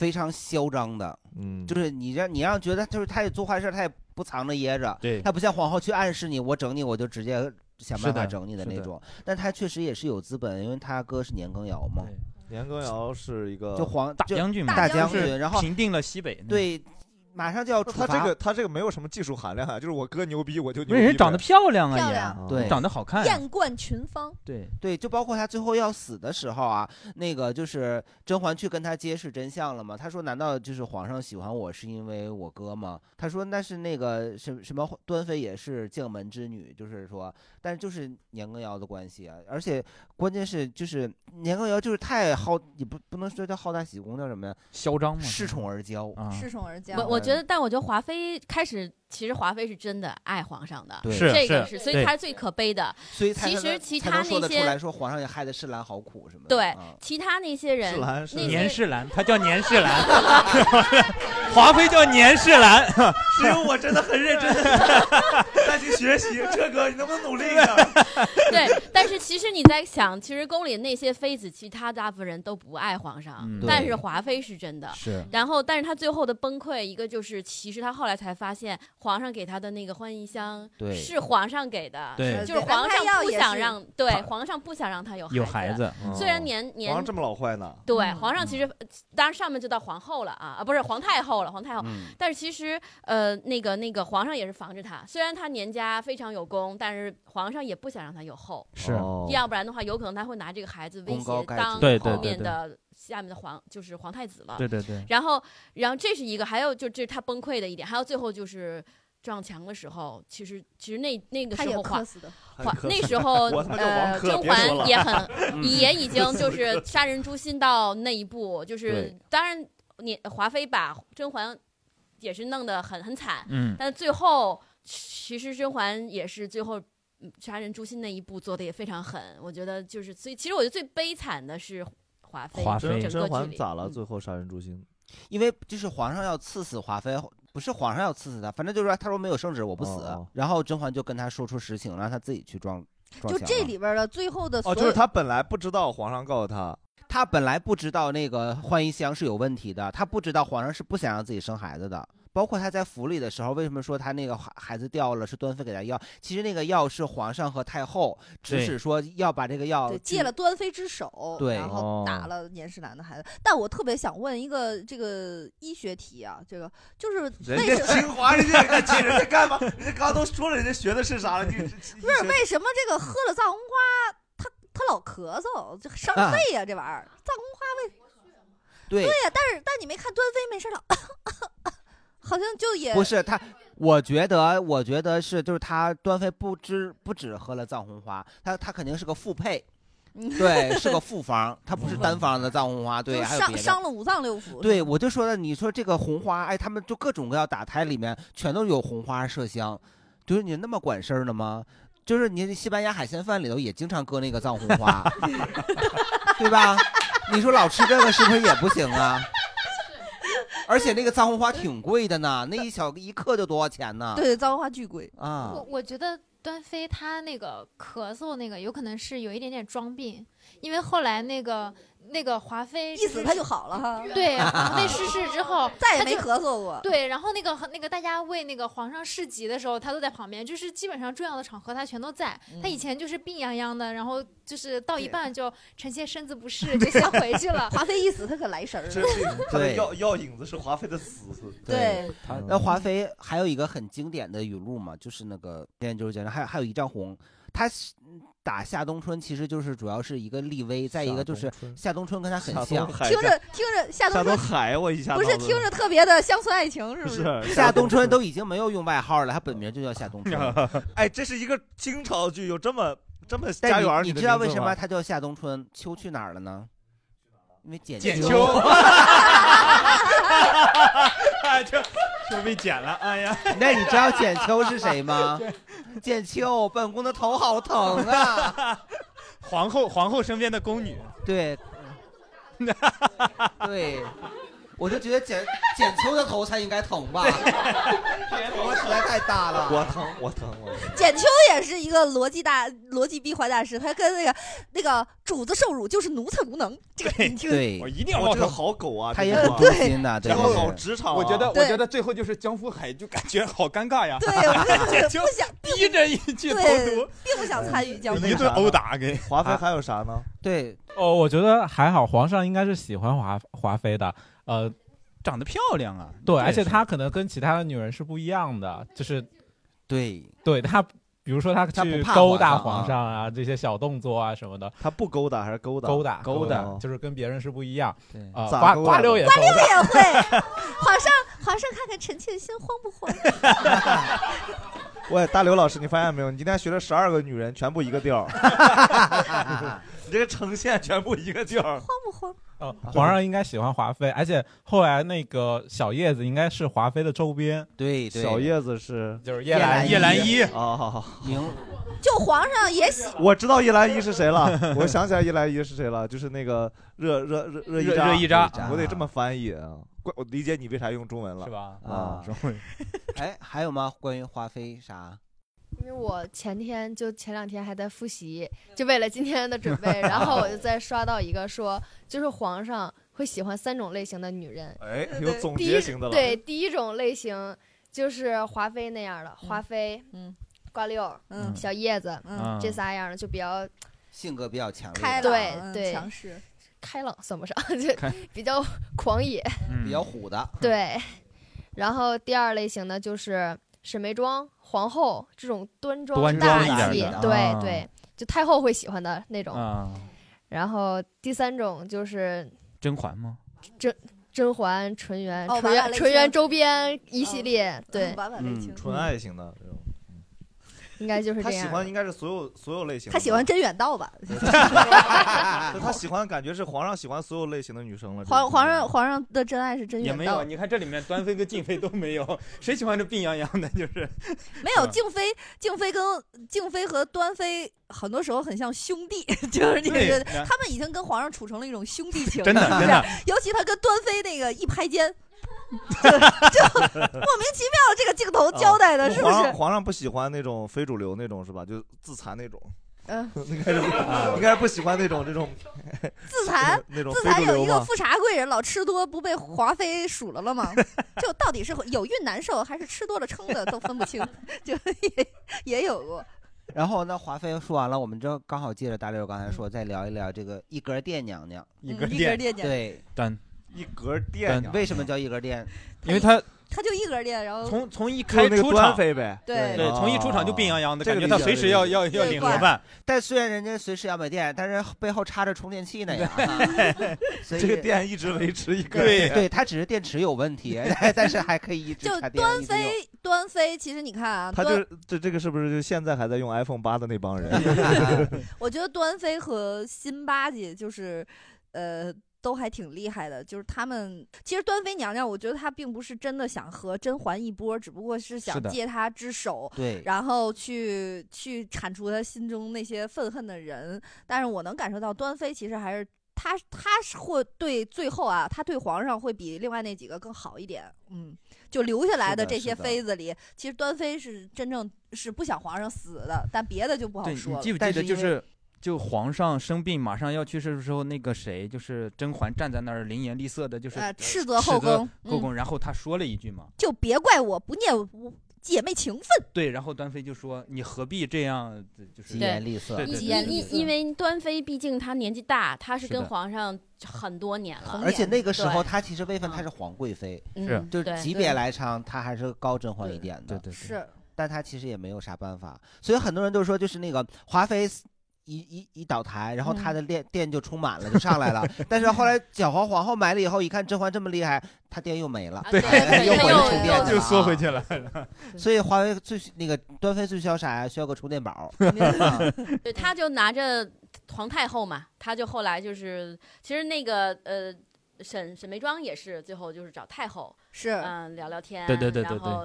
非常嚣张的，嗯，就是你让你让觉得就是他也做坏事，他也不藏着掖着，对他不像皇后去暗示你，我整你我就直接想办法整你的那种。但他确实也是有资本，因为他哥是年羹尧嘛，年羹尧是一个就皇大将军嘛，大将军，然后平定了西北。，对，马上就要处罚他这个他这个没有什么技术含量啊，就是我哥牛逼我就牛逼呗。因为人长得漂亮啊，也漂亮对长得好看。艳冠群芳，对，对，就包括他最后要死的时候啊，那个就是甄嬛去跟他揭示真相了嘛。他说：“难道就是皇上喜欢我是因为我哥吗？”他说：“那是那个什什么端妃也是将门之女，就是说，但是就是年羹尧的关系啊。而且关键是就是年羹尧就是太好，也不不能说叫好大喜功，叫什么呀？嚣张嘛，恃宠而骄。啊，恃宠而骄。我我觉得，但我觉得华妃开始，其实华妃是真的爱皇上的，是这个是是，所以对她是最可悲的。所以其实其他那些得出来说皇上也害得世兰好苦什么的。对啊其他那些人世，兰是那年世兰，她叫年世兰，华妃叫年世兰。只有我真的很认真 再去学习，这哥你能不能努力一点？对，但是其实你在想，其实宫里那些妃子，其他大部分人都不爱皇上，嗯但是华妃是真的。是然后，但是她最后的崩溃，一个就是，其实她后来才发现，皇上给他的那个欢宜香对。是皇上给的，对。就是皇上不想让，对皇上不想让他有有孩孩。子，虽然年年皇上这么老坏呢？对嗯。皇上其实，呃当然上面就到皇后了啊啊，不是皇太后了，皇太后。嗯。但是其实，呃，那个那个皇上也是防着他，虽然他年家非常有功，但是皇上也不想让他有后，是。哦。要不然的话，有可能他会拿这个孩子威胁当后面的下面的皇就是皇太子了。对对对，然后，然后这是一个，还有就这是他崩溃的一点，还有最后就是撞墙的时候，其实其实那那个时候皇磕死的，皇那时候 呃甄嬛也很嗯 也已经就 是杀人诛心到那一步，就是当然你华妃把甄嬛也是弄得很很惨，嗯，但最后其实甄嬛也是最后嗯杀人诛心那一步做的也非常狠，我觉得就是所以其实我觉得最悲惨的是华妃，华妃甄嬛咋了？嗯最后杀人诛心？因为就是皇上要赐死华妃，不是皇上要赐死她，反正就是说他说没有圣旨，我不死。哦然后甄嬛就跟他说出实情，让他自己去撞撞就墙了这里边的最后的所哦，有，就是他本来不知道皇上告诉他，他本来不知道那个浣衣香是有问题的，他不知道皇上是不想让自己生孩子的。包括他在府里的时候，为什么说他那个孩孩子掉了是端妃给他药？其实那个药是皇上和太后指使说要把这个药借了端妃之手，对然后哦打了年世兰的孩子。但我特别想问一个这个医学题啊，这个就是人家为什么清华人家给人家干嘛？人家刚刚都说了，人家学的是啥了？你不是为什么这个喝了藏红花，他他老咳嗽，这伤啊肺呀、这玩意儿。藏红花为对对呀、但是但你没看端妃没事了，好像就也不是他，我觉得，我觉得是，就是他端妃不知不止喝了藏红花，他他肯定是个复配，对，是个复方，他不是单方的藏红花，对，就还有别的。伤了五脏六腑。对，我就说了，你说这个红花，哎，他们就各种各样打胎里面全都有红花麝香，就是你那么管事儿的吗？就是你西班牙海鲜饭里头也经常搁那个藏红花，对吧？你说老吃这个是不是也不行啊？而且那个藏红花挺贵的呢，那一小一克就多少钱呢？对，藏红花巨贵。啊我，我觉得端妃她那个咳嗽那个有可能是有一点点装病，因为后来那个那个华妃一死他就好了哈，对华妃逝世之后 再也没咳嗽过。对，然后那个那个大家为那个皇上侍疾的时候，他都在旁边，就是基本上重要的场合他全都在。他以前就是病殃殃的，然后就是到一半就臣妾身子不适，就先回去了。华妃一死，他可来神儿了。这这他 的对药药引子是华妃的死，对，他那华妃还有一个很经典的语录嘛，就是那个就是讲，还有还有一丈红，他是打夏冬春其实就是主要是一个立威，再一个就是夏冬春跟他很像听着听着，夏夏冬冬春海，我一下不是听着特别的乡村爱情，是不不是？是夏冬春都已经没有用外号了，他本名就叫夏冬春。哎，这是一个清朝剧，有这么这么家园你知道为什么他叫夏冬春？秋去哪儿了呢？因为剪秋。就就被剪了，哎呀，那你知道简秋是谁吗？简秋，本宫的头好疼啊！皇后皇后身边的宫女，对，对，我就觉得简简秋的头才应该疼吧，头实在太大了。我疼，我疼，我疼。简秋也是一个逻辑大逻辑闭环大师，他跟那个那个主子受辱就是奴才无能，这个你听对我一定要我这个。好狗啊，他也这个很忠心的，对然后好。职场啊，我觉得，我对觉得最后就是江福海，就感觉好尴尬呀。对，我简 秋不想逼着一句偷对读，，并不想参与交流。一顿殴打给。华妃还有啥呢？对，哦，我觉得还好，皇上应该是喜欢华华妃的，呃，长得漂亮啊，对，而且她可能跟其他的女人是不一样的，就是对，对她，比如说她去勾搭皇上啊这些小动作啊什么的，他不勾搭还是勾搭？勾搭勾搭搭，就是跟别人是不一样对瓜瓜勾搭的溜也勾搭，也会，皇上皇上看看臣妾的心慌不慌？喂，大刘老师，你发现没有？你今天学了十二个女人，全部一个调儿。你这个呈现全部一个劲儿。慌不慌？哦，皇上应该喜欢华妃，而且后来那个小叶子应该是华妃的周边，对对，小叶子是就是叶兰叶兰依。啊，好好，明就皇上也喜 我知道叶兰依是谁了，我想起来叶兰依是谁了，就是那个热热热热一扎，热依扎我得这么翻译啊。怪我理解你为啥用中文了是，吧？啊，中文哎，还有吗？关于华妃啥？因为我前天就前两天还在复习，就为了今天的准备，然后我就 在刷到一个说，就是皇上会喜欢三种类型的女人。哎，有总第一结型的了。对，第一种类型就是华妃那样的，华妃、嗯瓜六、嗯小叶子、嗯这仨样的就比较性格比较强烈，开对朗对强势，开朗，算不上，就比较狂野。嗯比较虎的。对，然后第二类型呢就是沈眉庄、皇后这种端庄大庄一点气的，对、啊对，就太后会喜欢的那种。啊，然后第三种就是甄嬛吗？甄甄嬛、纯元、哦纯元纯元周边一系列，对，嗯。纯爱型的这种。应该就是他这样的。喜欢应该是所有所有类型的吧。他喜欢甄远道吧？就 他喜欢感觉是皇上喜欢所有类型的女生了。皇皇上皇上的真爱是甄远道也没有，，你看这里面端妃跟静妃都没有，谁喜欢这病殃殃的？就是没有嗯静妃，静妃跟静妃和端妃很多时候很像兄弟，就是你对觉得他们已经跟皇上处成了一种兄弟情，真的是不是真的，尤其他跟端妃那个一拍肩，就 就莫名其妙这个镜头交代的是不是？皇上皇上不喜欢那种非主流那种是吧？就自残那种，嗯，应该是应该是不喜欢那种这种 自残。那种自非主流吗？残有一个富察贵人老吃多，不被华妃数了了吗？就到底是有孕难受还是吃多了撑的都分不清，就也也有过。然后那华妃说完了，我们这刚好接着大六刚才说，再聊一聊这个一格殿娘娘。一根嗯一根电，店讲，对，但一格殿娘，为什么叫一格电？因为他他就一格电，然后从从一开出场，飞呗？对对，哦从一出场就病殃殃的，这个感觉他随时要要要领盒饭，但虽然人家随时要买电，但是背后插着充电器呢 这个电一直维持一个对对，它只是电池有问题，但是还可以一直就。端一直用妃，端飞，其实你看啊，他就这这这个是不是就现在还在用 iPhone 八的那帮人？我觉得端飞和辛巴姐就是，呃，都还挺厉害的。就是他们，其实端妃娘娘，我觉得她并不是真的想和甄嬛一波，只不过是想借她之手，对，然后去去铲除她心中那些愤恨的人。但是我能感受到端妃其实还是。她她是会对最后啊，她对皇上会比另外那几个更好一点，嗯，就留下来的这些妃子里，其实端妃是真正是不想皇上死的，但别的就不好，说了。记不记得就是就皇上生病马上要去世的时候，那个谁就是甄嬛站在那儿灵颜厉色的，就是呃，斥责后宫，嗯，后宫，然后她说了一句嘛，就别怪我不念我姐妹情分。对，然后端妃就说你何必这样，就是疾言厉色对。对因疾言厉色因因为端妃毕竟她年纪大，她是跟皇上很多年了，而且那个时候，她其实位分嗯她是皇贵妃，是就是级别来唱，她还是高甄嬛一点的。对对对，是，但她其实也没有啥办法，所以很多人都说，就是那个华妃一一一倒台，然后她嗯的电电就充满了，就上来了。但是后来小皇皇后买了以后，一看甄嬛这么厉害，他电又没了。又又又去充电去就了啊缩回去了。所以华为最那个端妃最需要啥呀？需要个充电宝。对，他就拿着皇太后嘛，他就后来就是，其实那个呃沈沈眉庄也是最后就是找太后，是嗯聊聊天，对对对对然后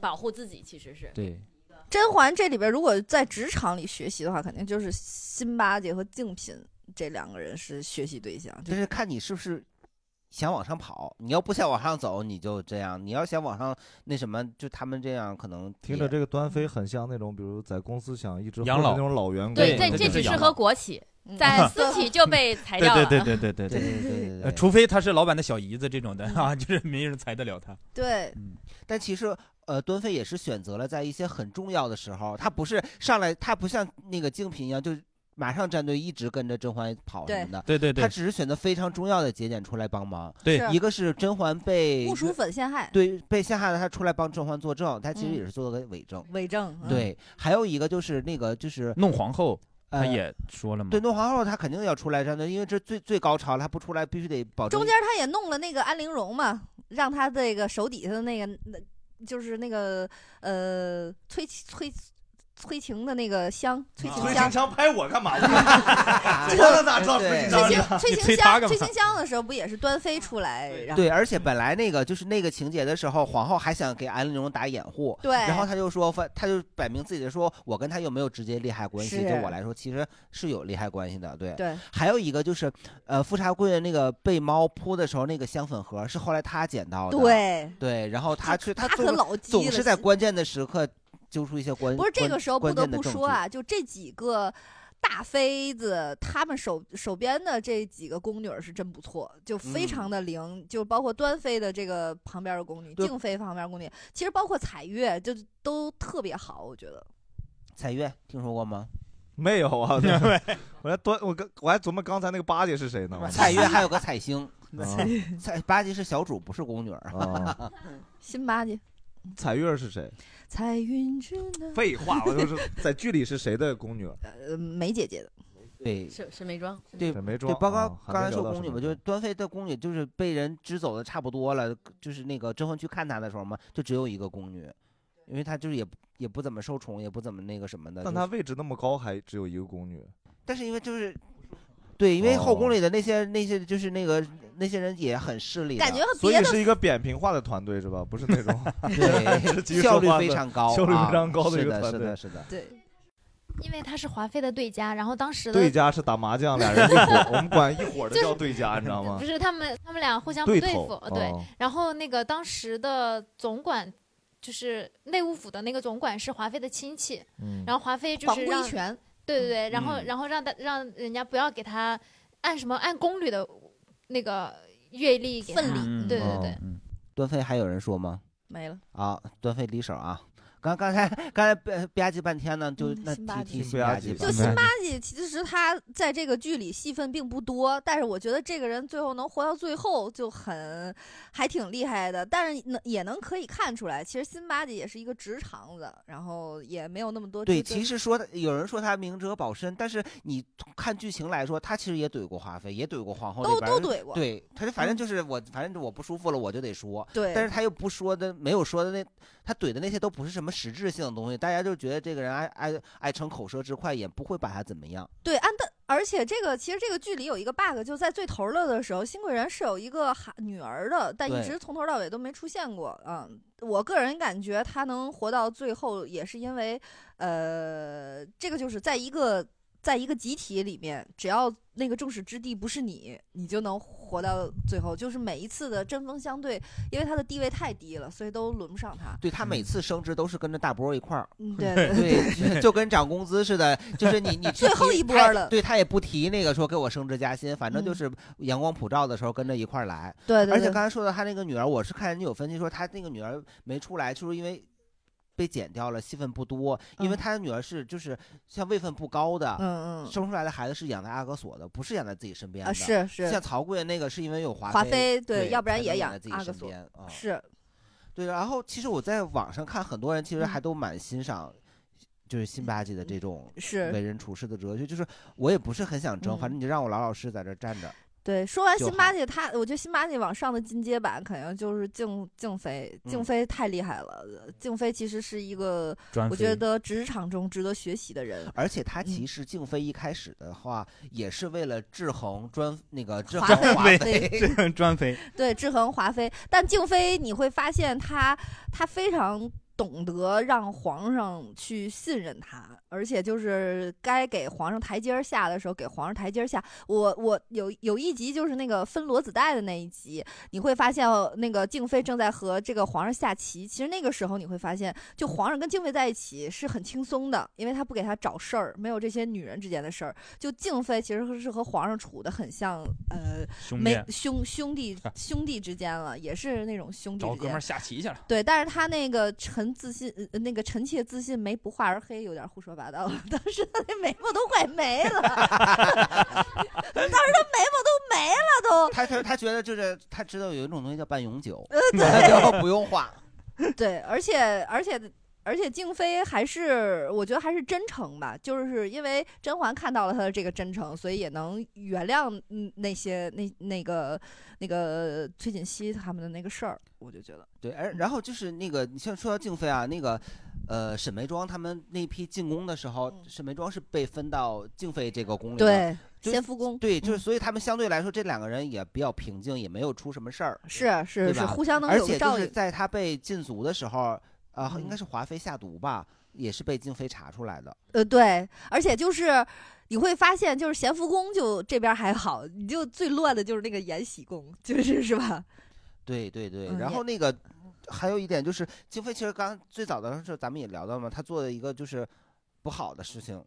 保护自己其实是对，甄嬛这里边如果在职场里学习的话，肯定就是辛巴结和静嫔这两个人是学习对象。就是看你是不是想往上跑。你要不想往上走，你就这样；你要想往上那什么，就他们这样可能听着这个端妃很像那种，比如在公司想一直养老的那种老员工。对，这这只适合国企，在私企就被 裁掉了。对对对对对对对对除非他是老板的小姨子这种的啊，就是没人裁得了他。对，但其实呃，端妃也是选择了在一些很重要的时候，她不是上来，她不像那个静嫔一样，就马上站队一直跟着甄嬛跑什么的。对对对她只是选择非常重要的节点出来帮忙。对一个是甄嬛被木薯粉陷害，对被陷害了，她出来帮甄嬛作证，她其实嗯也是做了个伪证。伪证。嗯，对，还有一个就是那个就是弄皇后，他呃也说了嘛。对，弄皇后她肯定要出来站队，因为这最最高潮了，她不出来必须得保证中间他也弄了那个安陵容嘛，让他这个手底下的那个，那就是那个呃崔崔崔晴的那个香，催情香。拍我干嘛？我咋知道崔琴崔香晴崔晴香催情香的时候不也是端妃出来，然后对，而且本来那个就是那个情节的时候，皇后还想给安陵容打掩护，对然后他就说，反他就摆明自己的说，我跟他有没有直接利害关系？是就我来说，其实是有利害关系的，对。对。还有一个就是，呃，富察贵人那个被猫扑的时候，那个香粉盒是后来他捡到的，对对，然后他去他总可老总是在关键的时刻揪出一些关，不是这个时候不得不说啊，就这几个大妃子，她们手手边的这几个宫女是真不错，就非常的灵，就包括端妃的这个旁边的宫女，静妃旁边宫女，其实包括彩月，就都特别好，我觉得。彩月听说过吗？没有啊，我还端我刚我还琢磨刚才那个八姐是谁呢？彩月还有个彩星啊，彩八姐是小主，不是宫女儿。啊辛巴姐，彩月是谁？彩云之南，废话，我就是在剧里是谁的宫女？呃，梅姐姐的。对，沈沈眉庄，对沈眉对，庄包括刚才说宫女嘛，就是端妃的宫女，就是被人支走的差不多了，就是那个甄嬛去看她的时候嘛，就只有一个宫女，因为她就是也也不怎么受宠，也不怎么那个什么的。就是但她位置那么高，还只有一个宫女。但是因为就是。对，因为后哦宫里的那些、那些就是那个那些人也很势利的，感觉和所以是一个扁平化的团队是吧？不是那种 效率非常高效率啊非常高的一是的个团队。是的是的对，因为他是华妃的对家，然后当时的对家是打麻将，俩人一伙，我们管一伙的叫对家，你知道吗不？是他们他们俩互相不对付，对哦。然后那个当时的总管就是内务府的那个总管是华妃的亲戚，嗯然后华妃就皇是让规权，对对对，然后嗯然后让他让人家不要给他按什么按宫女的那个阅历给他，份嗯对对对。哦端妃还有人说吗？没了。啊，端妃离手啊！刚刚才刚才吧吧唧半天呢，就嗯那辛巴提提吧，就辛巴吉，其实他在这个剧里戏份并不多，但是我觉得这个人最后能活到最后就很还挺厉害的。但是能也能可以看出来，其实辛巴吉也是一个直肠子，然后也没有那么多对，其实说的有人说他明哲保身，但是你看剧情来说，他其实也怼过华妃，也怼过皇后都这边儿都怼过对，他就反正嗯就是我，反正我不舒服了，我就得说。对但是他又不说的，没有说的那，他怼的那些都不是什么实质性的东西，大家就觉得这个人爱爱爱逞口舌之快，也不会把他怎么样。对，安的，而且这个其实这个剧里有一个 bug，就在最头了的时候，新贵人是有一个孩女儿的，但一直从头到尾都没出现过。嗯，我个人感觉他能活到最后，也是因为，呃，这个就是在一个在一个集体里面，只要那个众矢之的不是你，你就能活到最后。就是每一次的针锋相对，因为他的地位太低了，所以都轮不上他。对他每次升职都是跟着大波一块儿，嗯对对对对，就跟涨工资似的，就是你你 最后一波了对他也不提那个说给我升职加薪，反正就嗯是阳光普照的时候跟着一块儿来。对对对而且刚才说到他那个女儿，我是看人家有分析说他那个女儿没出来，就是因为。被剪掉了，戏份不多，因为嗯他的女儿是就是像位分不高的，嗯嗯生出来的孩子是养在阿哥所的，不是养在自己身边的。啊是是像曹贵那个是因为有华华妃，对对，要不然也养在自己身边啊。是。对，然后其实我在网上看，很多人其实嗯还都蛮欣赏，就是辛巴吉的这种是为人处事的哲学。就是我也不是很想争，反嗯正你就让我老老实实在这儿站着。对，说完辛巴姐，她我觉得辛巴姐往上的进阶版肯定就是静静妃，静嗯妃太厉害了。静妃其实是一个我觉得职场中值得学习的人。而且他嗯其实静妃一开始的话，也是为了制衡专那个制华衡妃华妃制衡，专妃，对，制衡华妃，但静妃你会发现她她非常懂得让皇上去信任他，而且就是该给皇上台阶儿下的时候给皇上台阶儿下。我我有有一集就是那个分骡子带的那一集，你会发现哦那个静妃正在和这个皇上下棋。其实那个时候你会发现，就皇上跟静妃在一起是很轻松的，因为他不给他找事儿，没有这些女人之间的事儿。就静妃其实是和皇上处的很像，呃，没兄弟兄兄弟兄弟之间了，也是那种兄弟之间找哥们儿。下棋去了。对，但是他那个陈自信，呃那个臣妾自信眉不画而黑，有点胡说八道。当时他那眉毛都快没了，当时他眉毛都没了都。他他他觉得就是他知道有一种东西叫半永久，呃 他对就不用画。对，而且而且而且静妃还是我觉得还是真诚吧，就是因为甄嬛看到了她的这个真诚，所以也能原谅嗯那些那那个那个崔槿汐他们的那个事儿，我就觉得。对，而然后就是那个，你像说到静妃啊，那个，呃，沈眉庄他们那批进宫的时候，沈眉庄是被分到静妃这个宫里的，对就先锋宫对，嗯就是所以他们相对来说这两个人也比较平静，也没有出什么事儿，是是是互相？能而且就是有照应在他被禁足的时候，啊、应该嗯是华妃下毒吧，也是被静妃查出来的。呃，对，而且就是你会发现，就是咸福宫就这边还好，你就最乱的就是那个延禧宫，就是是吧？对对对，嗯然后那个还有一点就是，静妃其实刚最早的时候咱们也聊到嘛，她做的一个就是不好的事情，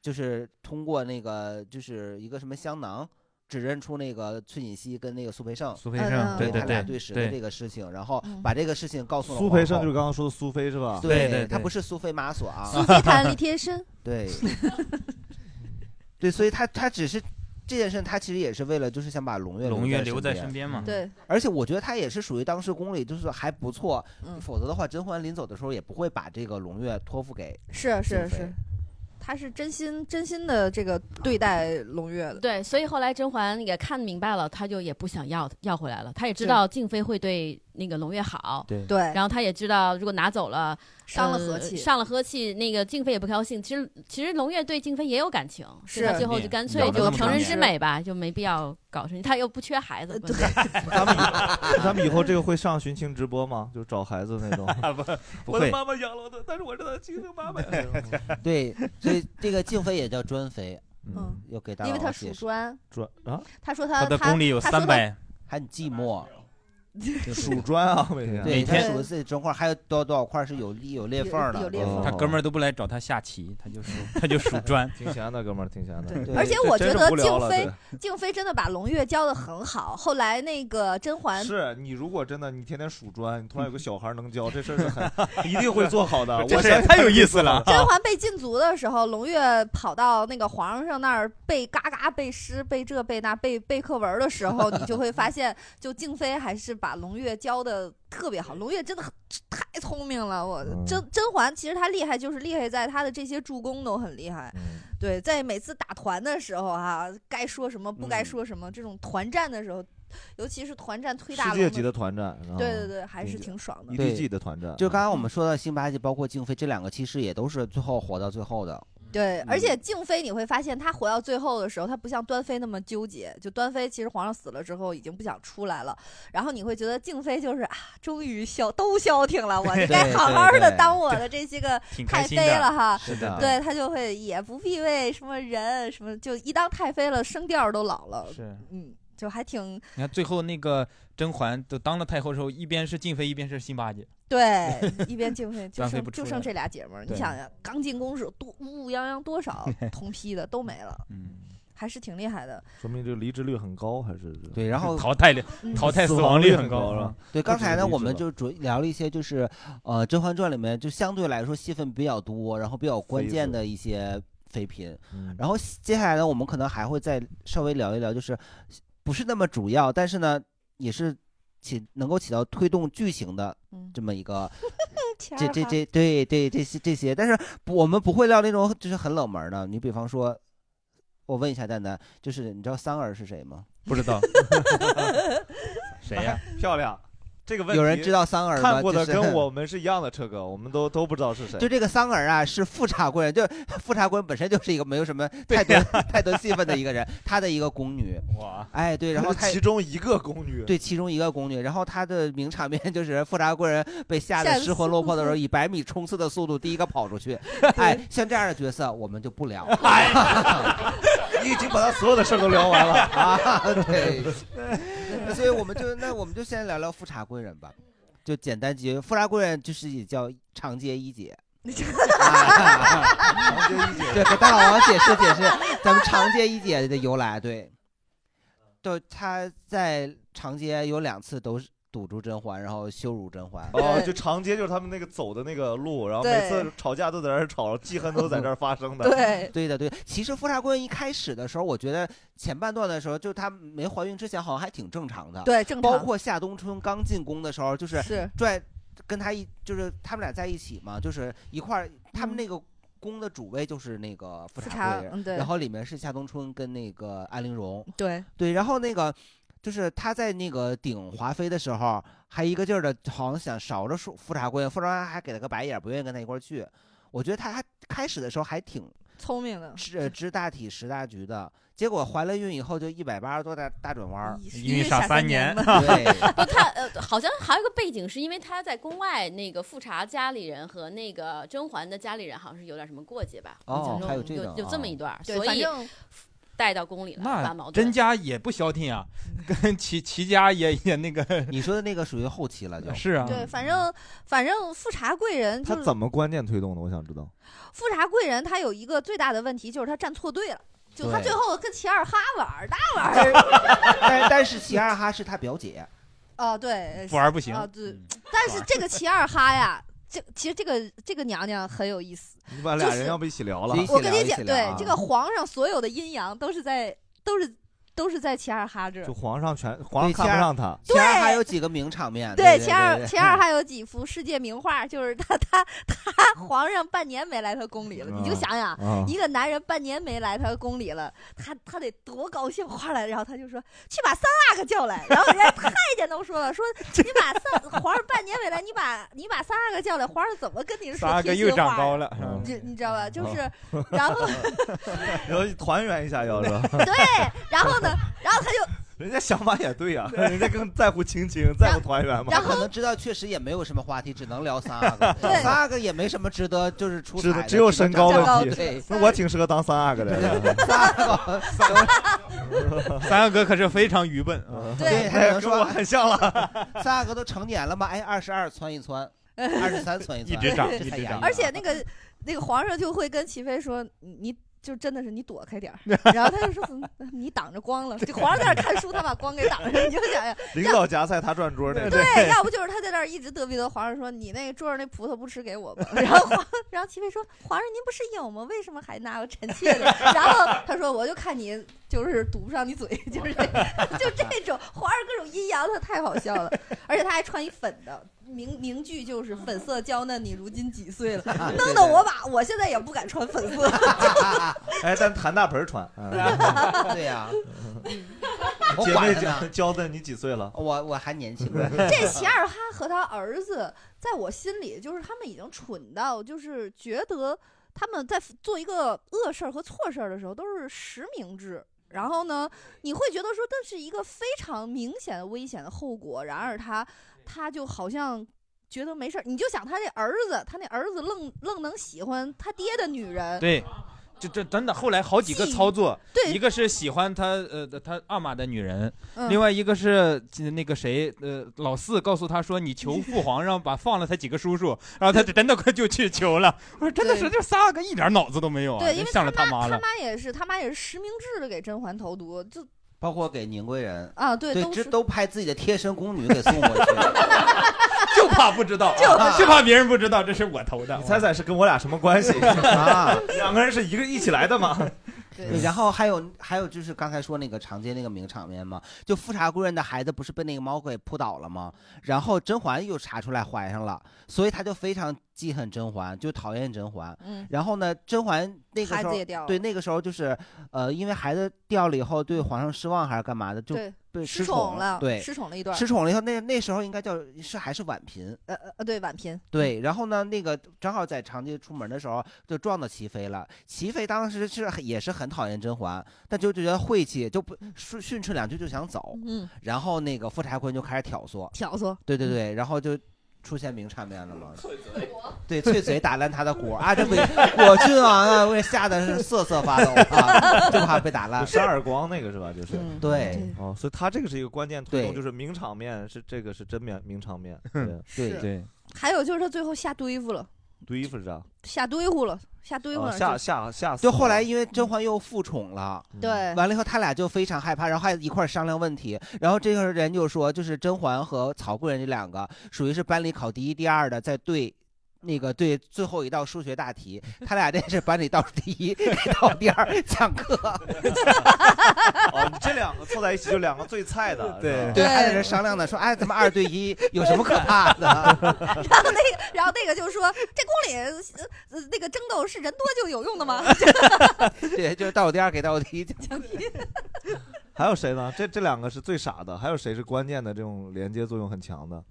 就是通过那个就是一个什么香囊。指认出那个崔锦熙跟那个苏培盛，苏培盛嗯对对他俩对对视的这个事情，然后嗯。把这个事情告诉了苏培盛就是刚刚说的苏菲是吧？对他不是苏菲玛索啊，苏菲弹力贴身，对，对，所以他他只是这件事，他其实也是为了就是想把龙月胧月留在身边嘛。对，而且我觉得他也是属于当时宫里就是还不错，嗯。否则的话，甄嬛临走的时候也不会把这个龙月托付给是是是，他是真心真心的这个对待胧月的。对，所以后来甄嬛也看明白了，他就也不想要要回来了。他也知道静妃会对那个龙月好，对对然后他也知道如果拿走了，伤了呃和气伤了和气，那个静妃也不高兴。其实其实龙月对静妃也有感情，是最后就干脆就成人之美吧，就没必要搞成。他又不缺孩子，对，咱们以咱们以后这个会上寻亲直播吗？就找孩子那种。不我的妈妈养了我的，但是我是她的亲生妈妈呀。对，所以这个静妃也叫专妃，嗯，要给大家因为他属解释，砖，专啊，他说他他的他宫里有三百，还很寂寞。属砖啊，每天。对，每天数自己砖块，还有多少多少块是有裂有裂缝的，哦有裂缝他哥们儿都不来找他下棋，他就数 他就数砖。挺闲的，哥们儿，挺闲的。而且我觉得静妃静妃真的把龙月教的很好。后来那个甄嬛是你如果真的你天天数砖，你突然有个小孩能教，这事儿是很一定会做好的。这我相信事也太有意思了。甄嬛被禁足的时候，龙月跑到那个皇上那儿背嘎嘎背诗、背这背那、背背课文的时候，你就会发现，就静妃还是把胧月教的特别好。龙月真的很太聪明了，我嗯甄甄嬛其实她厉害，就是厉害在她的这些助攻都很厉害。嗯对，在每次打团的时候哈、该说什么不该嗯说什么，这种团战的时候，尤其是团战推大龙世界级的团战，对对对，还是挺爽的。EDG 的团战。就刚刚我们说到辛巴吉，包括静妃这两个，其实也都是最后活到最后的。对，而嗯且静妃你会发现，她活到最后的时候，她不像端妃那么纠结。就端妃其实皇上死了之后，已经不想出来了。然后你会觉得静妃就是啊，终于消都消停了，我就该好好的当我的这些个太妃了哈。是的，对她就会也不必为什么人什么，就一当太妃了，声调都老了。是，嗯，就还挺你看最后那个甄嬛都当了太后之后，一边是静妃，一边是辛巴姐。对，一边静妃就端妃剩不就剩这俩姐们儿。你想想，刚进宫时多乌乌泱泱多少 同批的都没了，嗯，还是挺厉害的。说明这个离职率很高，还是对，然后 淘汰率嗯淘汰死死亡率很高是吧？？对，刚才呢，我们就主聊了一些，就是呃，《甄嬛传》里面就相对来说戏份比较多，然后比较关键的一些妃嫔。嗯然后接下来呢，我们可能还会再稍微聊一聊，就是不是那么主要，但是呢，也是起能够起到推动剧情的嗯，这么一个这 这这这对对这些这些，但是不我们不会聊那种就是很冷门的，你比方说我问一下蛋蛋，就是你知道三儿是谁吗？不知道，谁呀？漂亮。这个问题有人知道桑儿吗？看过的就是跟我们是一样的，车哥，我们都都不知道是谁。就这个桑儿啊，是富察贵人，就 富察贵人本身就是一个没有什么太多 太多戏份的一个人，他的一个宫女。哇，哎，对，然后他其中一个宫女，对，其中一个宫女，然后他的名场面就是富察贵人被吓得失魂落魄的时候，以百米冲刺的速度第一个跑出去。哎，像这样的角色我们就不聊了。你已经把他所有的事儿都聊完了啊，对，所以我们就那我们就先聊聊富察贵人吧，就简单几句。富察贵人就是也叫长街一姐。长街一姐对，给大老王解释解释咱们长街一姐的由来。对，对，他在长街有两次都是堵住甄嬛，然后羞辱甄嬛。哦，就长街就是他们那个走的那个路，然后每次吵架都在那儿吵，记恨都在这儿发生的。对，对的，对。其实富察贵人一开始的时候，我觉得前半段的时候，就她没怀孕之前，好像还挺正常的。对正常包括夏冬春刚进宫的时候，就是是拽跟他一，就是他们俩在一起嘛，就是一块儿，他们嗯那个。宫的主位就是那个富富察贵人，然后里面是夏冬春跟那个安陵容，对对，然后那个就是他在那个顶华妃的时候，还一个劲儿的，好像想勺着富富察贵人，富察贵人还给了个白眼，不愿意跟他一块儿去。我觉得他还开始的时候还挺聪明的，知知大体识大局的，结果怀了孕以后就一百八十多大大转弯儿，孕傻三年对，不，他呃，好像还有一个背景，是因为他在宫外那个富察家里人和那个甄嬛的家里人好像是有点什么过节吧？哦还有这个有有这么一段所以带到宫里了，把那矛盾甄家也不消停啊，跟齐齐家也也那个。你说的那个属于后期了，就是啊，对，反正反正富察贵人就是他怎么关键推动的？我想知道。富察贵人他有一个最大的问题就是他站错队了。就他最后跟齐二哈玩儿，那玩意儿，但但是齐二哈是他表姐，哦对，不玩不行啊对，但是这个齐二哈呀，这其实这个这个娘娘很有意思，你把俩人要不一起聊了？我跟你讲，对啊这个皇上所有的阴阳都是在都是都是在齐二哈这儿就。皇上全皇上看不上他，齐二哈有几个名场面，对，对齐二对齐二哈有几幅世界名画，就是他他他 皇上半年没来他宫里了，你就想想啊，一个男人半年没来他宫里了，他他得多高兴花来，然后他就说去把三阿哥叫来，然后人家太监都说了，说 你把三皇上半年没来，你把你把三阿哥叫来，皇上怎么跟你说三阿哥贴心又长高了，你你知道吧？就是哦，然后 然后团圆一下要是？对，然后呢，然后他就 人家想法也对呀，人家更在乎亲情，在乎团圆嘛。他可能知道确实也没有什么话题，只能聊三阿哥。对三阿哥也没什么值得就是出彩的，只只有身高问对题，，那我挺适合当三阿哥的。三阿哥 三阿哥可是非常愚笨啊。对，他可能说跟我很像了。三阿哥都成年了嘛，哎，二十二窜一窜，二十三窜一窜，一直长这一直长太压抑了而且那个那个皇上就会跟齐妃说，你你就真的是你躲开点儿，然后他就说怎么 你挡着光了，就皇上在那儿看书，他把光给挡上，你就想想，领导夹菜他转桌那对，要不就是他在那儿一直嘚逼的皇上说你那桌上那葡萄不吃给我吧，然后皇然后齐妃说皇上您不是有吗？为什么还拿个臣妾的？然后他说我就看你就是堵不上你嘴，就是这就这种皇上各种阴阳，他太好笑了，而且他还穿一粉的。名名句就是粉色娇嫩，你如今几岁了？弄得我把我现在也不敢穿粉色。哎，但谭大盆穿。嗯对呀，我姐妹管他呢娇娇嫩，你几岁了？我我还年轻。这齐二哈和他儿子，在我心里就是他们已经蠢到，就是觉得他们在做一个恶事儿和错事儿的时候都是实名制。然后呢，你会觉得说这是一个非常明显的危险的后果，然而他他就好像觉得没事儿。你就想他这儿子，他那儿子愣愣能喜欢他爹的女人，对，这这真的后来好几个操作，对一个是喜欢他呃他阿玛的女人，嗯另外一个是呃那个谁呃老四告诉他说你求父皇让把放了他几个叔叔，然后他就真的快就去求了。我说真的是这仨个一点脑子都没有啊，对，因为真向着他他妈了。妈也是，他妈也是实名制的给甄嬛投毒，就包括给宁贵人啊对对，都是这都派自己的贴身宫女给送过去，就怕不知道，就怕就怕别人不知道这是我投的。你猜猜是跟我俩什么关系？啊，两个人是一个一起来的吗？对，然后还有还有就是刚才说那个长街那个名场面嘛，就富察贵人的孩子不是被那个猫给扑倒了吗？然后甄嬛又查出来怀上了，所以他就非常记恨甄嬛，就讨厌甄嬛。嗯然后呢，甄嬛那个时候对那个时候就是呃，因为孩子掉了以后对皇上失望还是干嘛的，就对被失失宠了对，失宠了一段失宠了以后，那那时候应该叫是还是婉嫔。呃呃呃，对，婉嫔。对，然后呢，那个正好在长街出门的时候就撞到齐妃了。齐妃当时是也是很讨厌甄嬛，但就就觉得晦气，就不训训斥两句就想走。嗯，然后那个富察坤就开始挑唆，挑唆。对对对，然后就出现名场面了吗。对，翠嘴打烂他的果啊！这不 果郡王啊，为吓得是瑟瑟发抖啊，就怕被打烂。扇耳光那个是吧？就是嗯对哦，所以他这个是一个关键推动，就是名场面是这个是真名名场面，对对还有就是他最后下堆夫了，对，衣服是这样，下堆乎了，下堆乎了。哦下就下下死就后来因为甄嬛又复宠了，对完了以后他俩就非常害怕，然后还一块儿商量问题。然后这个人就说，就是甄嬛和曹贵人这两个属于是班里考第一、第二的，在对。那个对最后一道数学大题，他俩这是班里倒数第一，倒数第二讲课。哦，你这两个凑在一起就两个最菜的，对对，还在这商量呢，说哎，咱们二对一有什么可怕的？然后那个，然后那个就说，这宫里呃呃那个争斗是人多就有用的吗？对，就是倒数第二给倒数第一讲题。还有谁呢？这这两个是最傻的，还有谁是关键的这种连接作用很强的？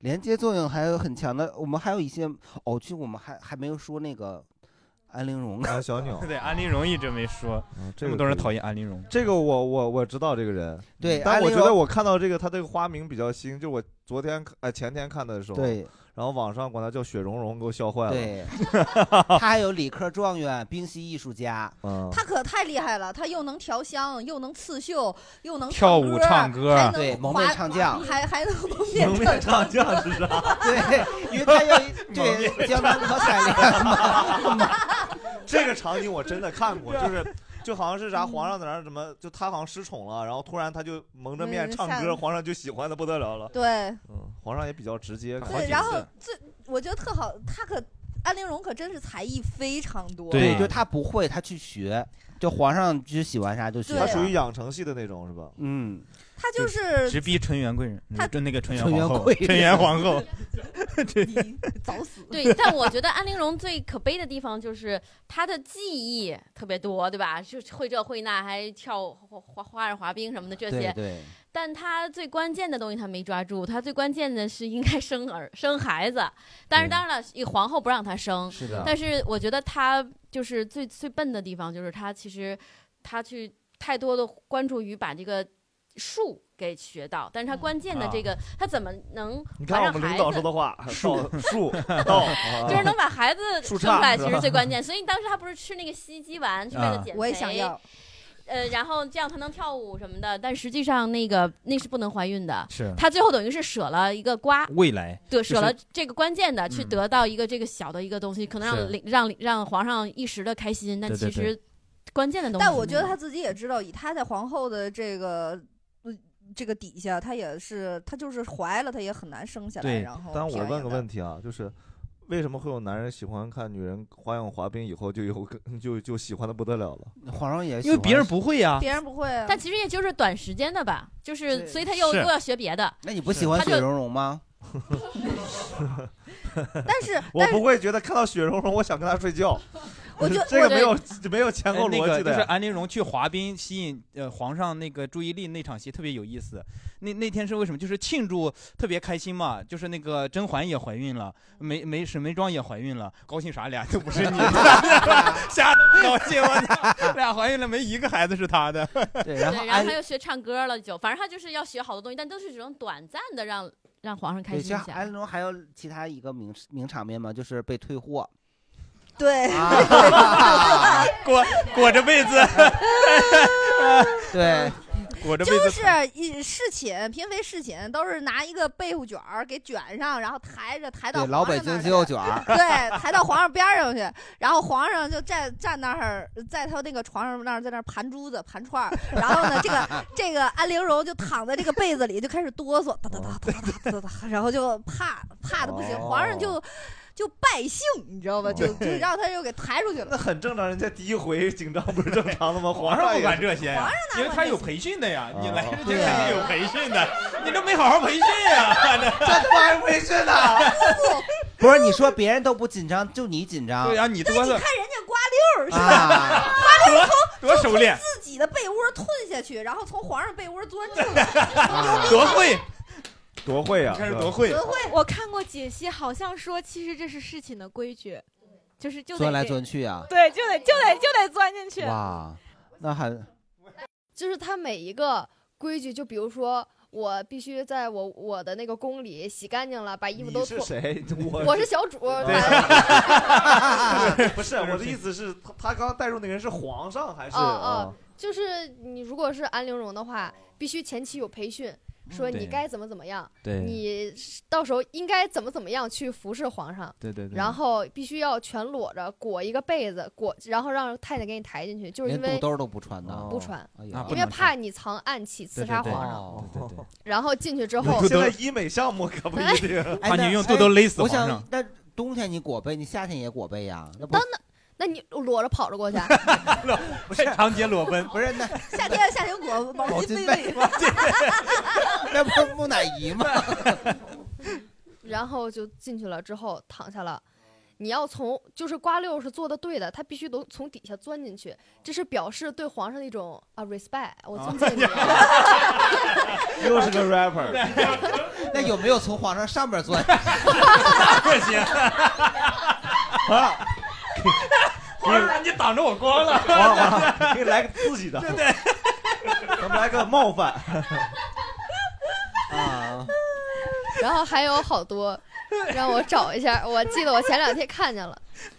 连接作用还有很强的，我们还有一些哦，其实我们还还没有说那个安陵容。啊，小鸟。对，安陵容一直没说，这么多人讨厌安陵容。这个我我我知道这个人，对但我觉得我看到这个他这个花名比较新，就我昨天哎前天看的时候，对，然后网上管他叫雪融融，给我笑坏了。对，他还有理科状元、冰溪艺术家，嗯，他可太厉害了，他又能调香，又能刺绣，又能跳舞唱歌。还能对蒙面唱将。还还能蒙蒙面唱将。是啥？对，因为他要对江南可采莲嘛。这个场景我真的看过，就是就好像是啥皇上在那儿怎么，就他好像失宠了，然后突然他就蒙着面嗯唱歌，皇上就喜欢的不得了了。对嗯，皇上也比较直接。对，然后最我觉得特好，他可安陵容可真是才艺非常多。对，就他不会，他去学，就皇上就喜欢啥就学啥。他属于养成系的那种是吧？嗯，他就是直逼纯元贵人，他就那个纯元皇后，纯元皇后。早死。对，但我觉得安陵容最可悲的地方就是她的技艺特别多，对吧？就会这会那，还跳花花花样滑冰什么的这些。但他最关键的东西他没抓住，他最关键的是应该生儿生孩子。但是当然了，皇后不让他生。是的但是我觉得他就是最最笨的地方，就是他其实他去太多的关注于把这个术给学到，但是他关键的这个，他怎么能你看我们领导说的话，树树道，就是能把孩子生出来，其实最关键。所以当时他不是吃那个西鸡丸，是为了啊减肥。我也想要。呃，然后这样她能跳舞什么的，但实际上那个那是不能怀孕的。是她最后等于是舍了一个瓜，未来对，舍了这个关键的，去嗯得到一个这个小的一个东西，可能让领让让皇上一时的开心，但其实关键的东西。但我觉得她自己也知道，以她在皇后的这个。呃这个底下，她也是，她就是怀了，她也很难生下来。然后，但我问个问题啊，就是为什么会有男人喜欢看女人花样滑冰以后就有个就就喜欢的不得了了？皇上也因为别人不会呀。别人不会啊。但其实也就是短时间的吧，就是所以他又是又要学别的。那你不喜欢他就雪容融吗？但是我不会觉得看到雪容融，我想跟她睡觉。我觉这个没有没有前后哎那个就是逻辑的呀。安陵容去滑冰吸引呃皇上那个注意力那场戏特别有意思。那那天是为什么？就是庆祝特别开心嘛，就是那个甄嬛也怀孕了，梅梅沈眉庄也怀孕了，高兴啥？俩都不是你的，瞎高兴我操！俩怀孕了没一个孩子是他的。对，对，然后他又学唱歌了，就反正他就是要学好多东西，但都是这种短暂的让让皇上开，心一下。安陵容还有其他一个名名场面吗？就是被退货。对，裹裹着被子，对，裹着被子。就是侍寝，嫔妃侍寝都是拿一个被褥卷儿给卷上，然后抬着抬到老北京鸡肉卷儿，对，抬到皇上边上去，然后皇上就站站那儿，在他那个床上那儿在那盘珠子盘串儿，然后呢这个 这个安陵容就躺在这个被子里就开始哆嗦，哒哒哒哒哒哒，然后就怕怕的不行，皇上就。就败兴，你知道吧？就就让他又给抬出去了那。很正常，人家第一回紧张不是正常的吗？皇上不管这些呀皇上，哪因为他有培训的呀。你哦来这肯定有培训的，你都没好好培训呀。这他妈还培训呢？不是你说别人都不紧张，就你紧张对呀，你多你看人的家瓜溜儿是吧？啊？多多熟练，自己的被窝吞下去，然后从皇上被窝钻出来，啊多会，多会啊！你看是多会。多会。我看过解析，好像说其实这是事情的规矩，就是就得钻来钻去啊！对，就得就得就得钻进去。哇，那还就是他每一个规矩，就比如说我必须在我我的那个宫里洗干净了，把衣服都脱。是谁？我我是小主，不是我的意思是，他他刚刚带入那个人是皇上还是？哦啊哦，就是你如果是安陵容的话，必须前期有培训，说你该怎么怎么样，对你到时候应该怎么怎么样去服侍皇上。对对对然后必须要全裸着，裹一个被子，裹，然后让太监给你抬进去，就是因为连肚兜都不穿的？不穿，因为怕你藏暗器刺杀皇上。哦对对对，然后进去之后，现在医美项目可不一定。怕你用肚兜勒死我皇上想，。那冬天你裹被，你夏天也裹被呀？那不当那你裸着跑着过去，啊不是长街裸奔，不是那夏天夏天裹毛毛巾巾被被，那不是木乃伊吗？然后就进去了之后躺下了。你要从就是瓜六是做的对的，他必须都从底下钻进去，这是表示对皇上的一种啊 respect，我尊敬你。又是个 rapper，那有没有从皇上上边钻？不行，啊，你挡着我光了。皇皇上，给你来个刺激的，对对，咱们来个冒犯。啊，然后还有好多，让我找一下，我记得我前两天看见了，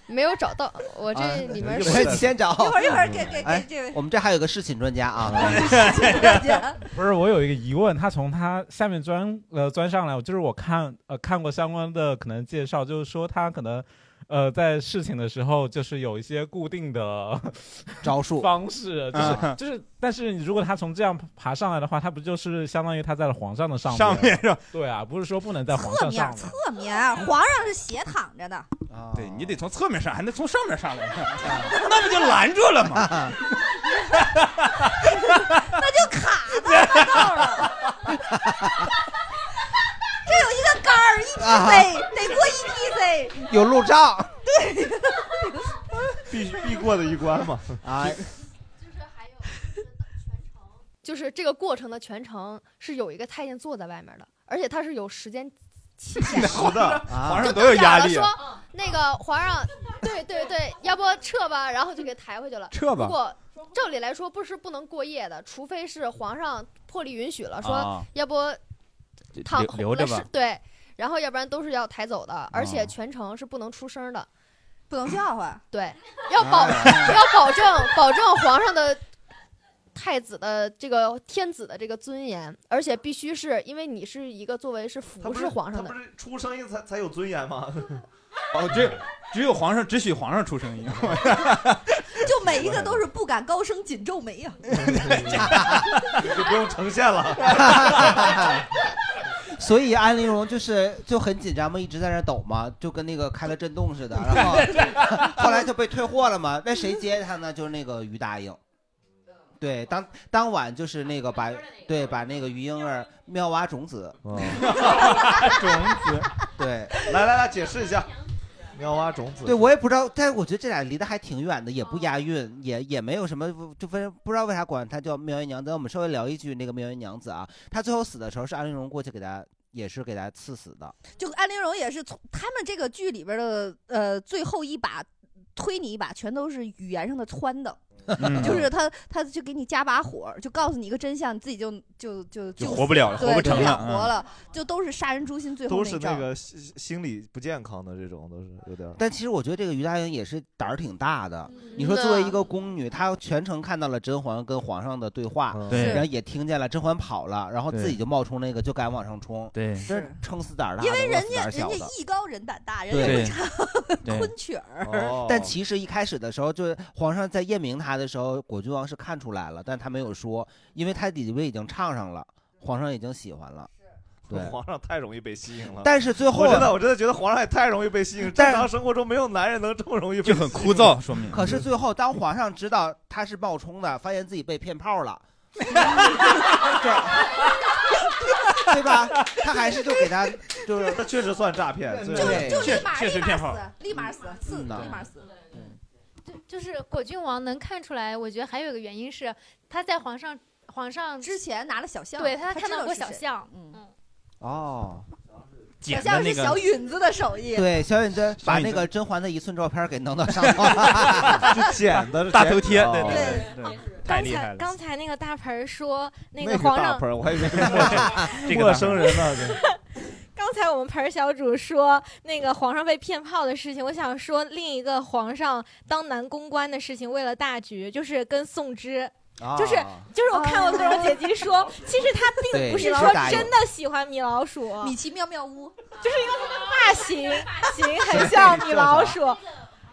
没有找到，我这啊里面是你先找。一会儿一会儿给给哎给这位我们这还有个侍寝专家啊，大家，不是，我有一个疑问，他从他下面钻呃钻上来，就是我看呃看过相关的可能介绍，就是说他可能呃在侍寝的时候就是有一些固定的 招数 方式，就是、啊就是，但是如果他从这样爬上来的话，他不就是相当于他在了皇上的上面？上面是吧？对啊，不是说不能在皇侧面上上面。侧面，皇上是斜躺着的，啊 对你得从侧面上，还能从上面上来，那不就拦住了吗？那就卡在那儿了。这有一个杆儿，一啊 TC 得过一 TC，有路障对必必过的一关嘛。啊，就是还有全程，就是这个过程的全程是有一个太监坐在外面的，而且他是有时间期限的。皇上都有压力说啊！那个皇上，对对对，要不撤吧，然后就给抬回去了。撤吧如果照理来说不是不能过夜的，除非是皇上破例允许了，说啊要不躺留留着吧是。对，然后要不然都是要抬走的，而且啊全程是不能出声的。不能笑话。对，要保哎 要保证保证皇上的太子的这个天子的这个尊严，而且必须是因为你是一个作为是服不是侍皇上的他不，是出声音才才有尊严吗？哦，只只有皇上只许皇上出声音，就每一个都是不敢高声，紧皱眉呀、就不用呈现了。所以安陵容就是就很紧张嘛，一直在那抖嘛，就跟那个开了震动似的。然后 后来就被退货了嘛。那谁接他呢？就是那个于答应。对，当当晚就是那个把对把那个于婴儿妙蛙种子，嗯种子对来来来，解释一下，妙蛙种子。对，我也不知道，但是我觉得这俩离得还挺远的，也不押韵，也也没有什么，就分不知道为啥管她叫妙音娘子。我们稍微聊一句那个妙音娘子啊，她最后死的时候是安陵容过去给她，也是给她赐死的。就安陵容也是从他们这个剧里边的呃最后一把推你一把，全都是语言上的撺的。嗯就是他，他就给你加把火，就告诉你一个真相，你自己就就就就就活不了了，对活不成就不想了。嗯活了，就都是杀人诛心，最后都是一招那个心心理不健康的这种，都是有点儿。但其实我觉得这个于大英也是胆儿挺大的。嗯你说作为一个宫女，她全程看到了甄嬛跟皇上的对话，然后也听见了甄嬛跑了，然后自己就冒充那个就敢往上冲，对这是撑死胆儿大的，因为人饿死胆家人家儿小的。艺高人胆大，人对家会唱 昆曲儿。哦但其实一开始的时候，就是皇上在验明他的时候，果郡王是看出来了，但他没有说，因为他里边已经唱上了，皇上已经喜欢了。对皇上太容易被吸引了。但是最后我真的我真的觉得皇上也太容易被吸引，正常生活中没有男人能这么容易被就很吸引枯燥，说明。可是最后，当皇上知道他是冒充的，发现自己被骗炮了，对吧？他还是就给他就是他确实算诈骗，就对就立马确实骗炮立马死，立马死，死嗯呐立马死。就是果郡王能看出来，我觉得还有一个原因是他在皇上皇上之前拿了小象，对他他看到过小象，嗯，哦，剪的小象是那个小允子的手艺。对，小允子把那个甄嬛的一寸照片给弄到上头了 是剪的，大头贴，对对对对，太刚才厉害了。刚才那个大盆儿说那那个皇上，大盆儿，我还以为 陌生人呢。这刚才我们盆儿小主说那个皇上被骗炮的事情，我想说另一个皇上当男公关的事情，为了大局，就是跟宋芝。就是啊就是我看过各种姐姐说，其实他并不是说真的喜欢米老鼠，米奇妙妙屋，就是因为他的发型 型很像米老鼠。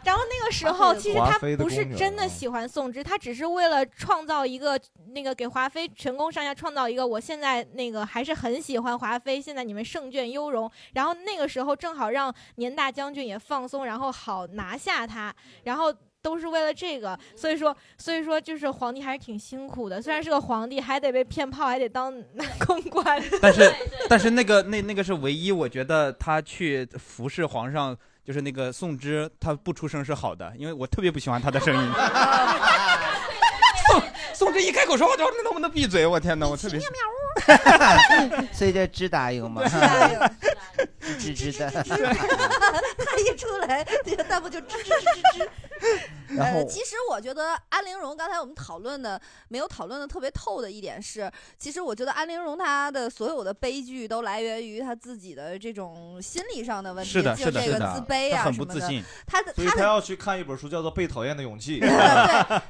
然后那个时候，其实他不是真的喜欢宋芝，他只是为了创造一个那个给华妃全宫上下创造一个，我现在那个还是很喜欢华妃，现在你们胜券优容。然后那个时候正好让年大将军也放松，然后好拿下他，然后。都是为了这个，所以说，所以说就是皇帝还是挺辛苦的。虽然是个皇帝，还得被骗炮，还得当 男公关。但是但是那个那那个是唯一，我觉得他去服侍皇上，就是那个宋芝，他不出声是好的，因为我特别不喜欢他的声音。宋宋芝一开口说话，就能不能闭嘴？我天哪，我特别所以叫知答应嘛，知知的。他一出来，这个弹幕就吱吱吱吱吱。然后呃，其实我觉得安陵容刚才我们讨论的没有讨论的特别透的一点是，其实我觉得安陵容她的所有的悲剧都来源于她自己的这种心理上的问题，是的就是这个的是的自卑啊什么的。不自信。她的所以她的他要去看一本书，叫做《被讨厌的勇气》。对，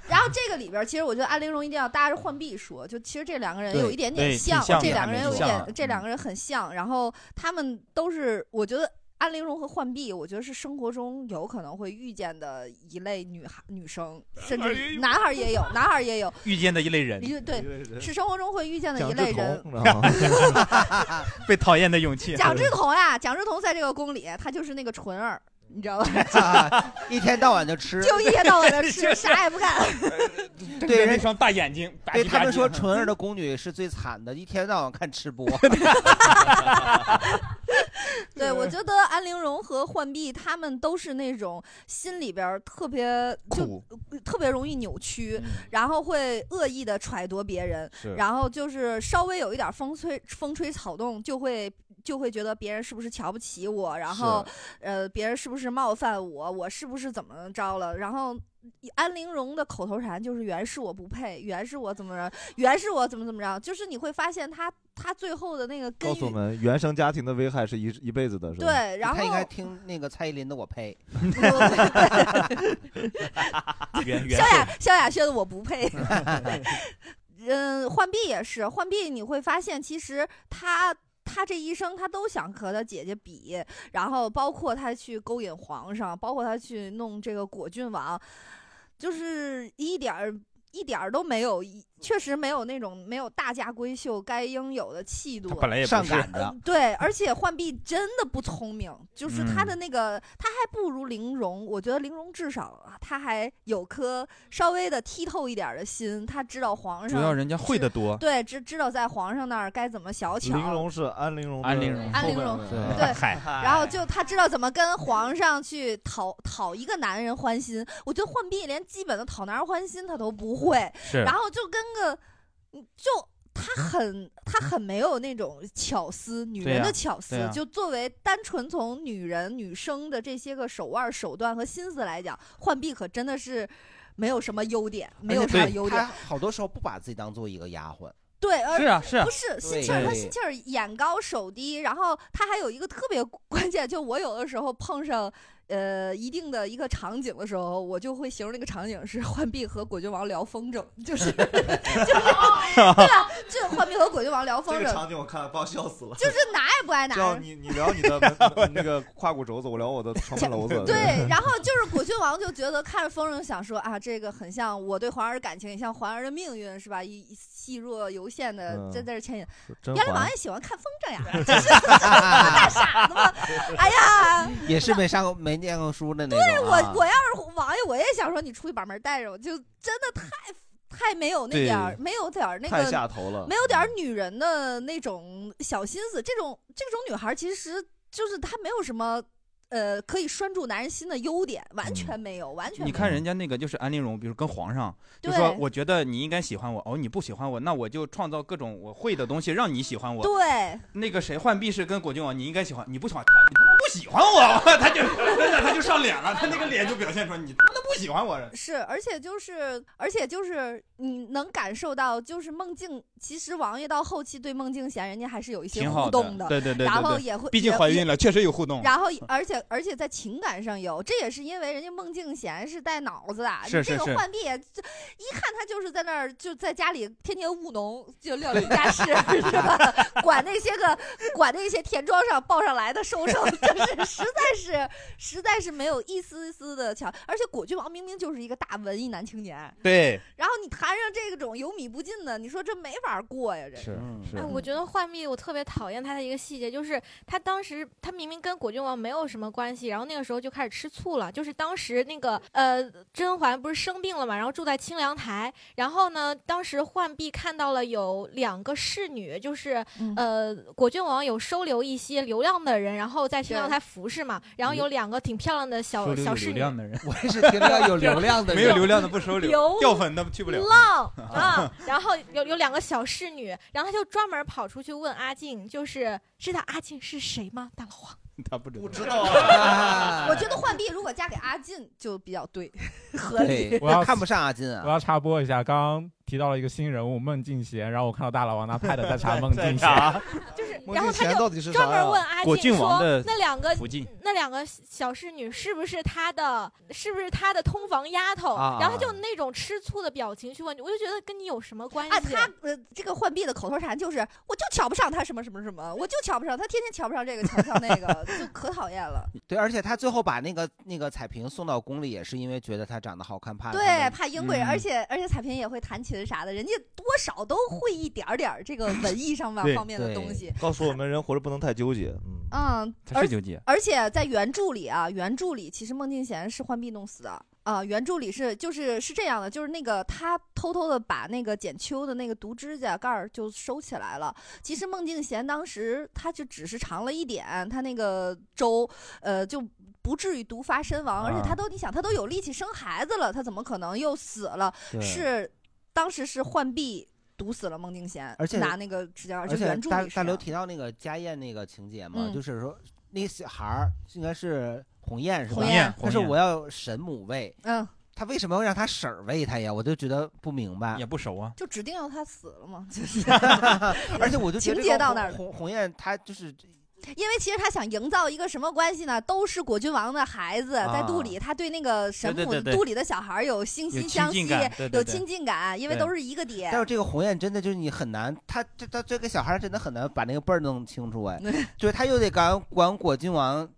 然后这个里边，其实我觉得安陵容一定要搭着浣碧说，就其实这两个人有一点点像这两个人有一点这两个人很像，然后他们都是，我觉得。安陵容和浣碧，我觉得是生活中有可能会遇见的一类女孩、女生，甚至男孩也有，男孩也有，遇见的一类人，一对，是生活中会遇见的一类人？被讨厌的勇气。蒋志彤呀，蒋志彤在这个宫里，他就是那个纯儿，你知道吧？啊一天到晚就吃，就一天到晚的吃，啥也不干。对人那双大眼睛，吧唧吧唧对他们说纯儿的宫女是最惨的，一天到晚看吃播。对，我觉得安陵容和浣碧他们都是那种心里边儿特别就特别容易扭曲，然后会恶意的揣度别人，是然后就是稍微有一点风吹风吹草动就会。就会觉得别人是不是瞧不起我，然后，呃，别人是不是冒犯我，我是不是怎么着了？然后，安陵容的口头禅就是“原是我不配，原是我怎么着，原是我怎么怎么着”，就是你会发现他他最后的那个根源，告诉我们，原生家庭的危害是一一辈子的，是吧？对，然后他应该听那个蔡依林的《我呸》。萧亚萧亚轩的我不配。嗯，浣碧也是，浣碧你会发现，其实他他这一生他都想和他姐姐比，然后包括他去勾引皇上，包括他去弄这个果郡王，就是一点儿。一点儿都没有，确实没有那种没有大家闺秀该应有的气度。他本来也不是上赶着，对，而且浣碧真的不聪明，就是她嗯的那个，她还不如玲珑。我觉得玲珑至少她还有颗稍微的剔透一点的心，她知道皇上主要人家会的多。对，知知道在皇上那儿该怎么小巧。玲珑是安陵容安陵容安陵容对对嗨，然后就她知道怎么跟皇上去讨讨一个男人欢心。我觉得浣碧连基本的讨男人欢心她都不会，是然后就跟个，嗯就她很她很没有那种巧思，女人的巧思。就作为单纯从女人女生的这些个手腕、手段和心思来讲，浣碧可真的是没有什么优点，没有什么优点。好多时候不把自己当做一个丫鬟，对，而是啊是啊不，是心气儿，他对心气儿眼高手低，然后他还有一个特别关键，就我有的时候碰上。呃，一定的一个场景的时候，我就会形容那个场景是浣碧和果郡王聊风筝，就是 就是 对吧？就浣碧和果郡王聊风这个筝，场景我看了，把我笑死了。就是哪也不爱哪。你你聊你的门那个胯骨轴子，我聊我的床板楼子。对，然后就是果郡郡王就觉得看着风筝，想说啊，这个很像我对皇儿的感情，也像皇儿的命运，是吧？一一细若游线的嗯在在这牵引。甄嬛原来王爷喜欢看风筝呀，这是大傻子吗？哎呀，也是没上过没念过书的那种、啊。对我我要是王爷，我也想说你出去把门带着，我就真的太太没有那点儿，没有点儿那太个下头了没有点儿女人的那种小心思。这种这种女孩其实就是她没有什么。呃，可以拴住男人心的优点完全没有，完全没有。你看人家那个就是安陵容，比如跟皇上就对说，我觉得你应该喜欢我，哦，你不喜欢我，那我就创造各种我会的东西让你喜欢我。对，那个谁浣碧是跟果郡王，你应该喜欢，你不喜欢，你他妈不喜欢我，他就真的他就上脸了，他那个脸就表现出来你他妈的不喜欢我。是，而且就是，而且就是，你能感受到，就是孟静，其实王爷到后期对孟静娴，人家还是有一些挺好互动的对对对对对然后也会，毕竟怀孕了确实有互动然后，而且而且在情感上有，这也是因为人家孟静娴是带脑子的，是是是这个浣碧一看他就是在那儿就在家里天天务农，就料理家事是吧？管那些个管那些田庄上抱上来的收成，就是实在是实在是没有一丝丝的巧，而且果郡王明明就是一个大文艺男青年，对，然后你谈上这种有米不进的，你说这没法过呀，这是是。哎，我觉得浣碧我特别讨厌她的一个细节，就是她当时她明明跟果郡王没有什么关系，然后那个时候就开始吃醋了。就是当时那个呃甄嬛不是生病了嘛，然后住在清凉台，然后呢，当时浣碧看到了有两个侍女，就是、嗯呃果郡王有收留一些流浪的人，然后在清凉台服侍嘛，然后有两个挺漂亮的小小侍女。流量的人，我也是听到有流量的人 没有流量的不收留流，掉粉的去不了。浪啊，然后有有两个小侍女，然后他就专门跑出去问阿静，就是知道阿静是谁吗？大老王。他不知道，不知道啊。我觉得浣碧如果嫁给阿进就比较对，合理。我要看不上阿金啊。我要插播一下，刚刚提到了一个新人物孟静娴，然后我看到大老王拿 pad 在查孟静娴，就是，然后他就专门问阿果郡静说王的，那两个那两个小侍女是不是他的，是不是他的通房丫头？啊然后他就那种吃醋的表情去问，我就觉得跟你有什么关系？啊，他呃，这个浣碧的口头禅就是，我就瞧不上他什么什么什么，我就瞧不上他，天天瞧不上这个，瞧不上那个，就可讨厌了。对，而且他最后把那个那个彩萍送到宫里，也是因为觉得她长得好看，怕对，怕英贵人，嗯而且而且彩萍也会弹琴啥的，人家多少都会一点儿点儿这个 文艺上面方面的东西。告诉我们人活着不能太纠结，嗯，嗯，是纠结而且在原著里啊，原著里其实孟静娴是浣碧弄死的啊。原著里是就是是这样的，就是那个他偷偷的把那个剪秋的那个毒指甲盖儿就收起来了。其实孟静娴当时他就只是尝了一点，他那个粥，呃，就不至于毒发身亡。而且啊她都你想，他都有力气生孩子了，他怎么可能又死了？是当时是浣碧。毒死了孟静娴，而且拿那个指甲，而且原著大里是这样大刘提到那个家宴那个情节嘛，嗯就是说那个小孩儿应该是鸿雁是吧？鸿雁但是鸿雁我要神母喂，嗯，他为什么要让他婶儿喂他呀？我就觉得不明白。也不熟啊。就指定要他死了嘛，就是。而且我就觉得 情这个鸿节到那儿了鸿鸿雁他就是因为其实他想营造一个什么关系呢？都是果郡王的孩子，在肚里，啊他对那个神母对对对对肚里的小孩有惺惺相惜有亲近感，因为都是一个爹但。是这个鸿雁真的就是你很难，他这他这个小孩真的很难把那个辈儿弄清楚哎，就是他又得管管果郡王，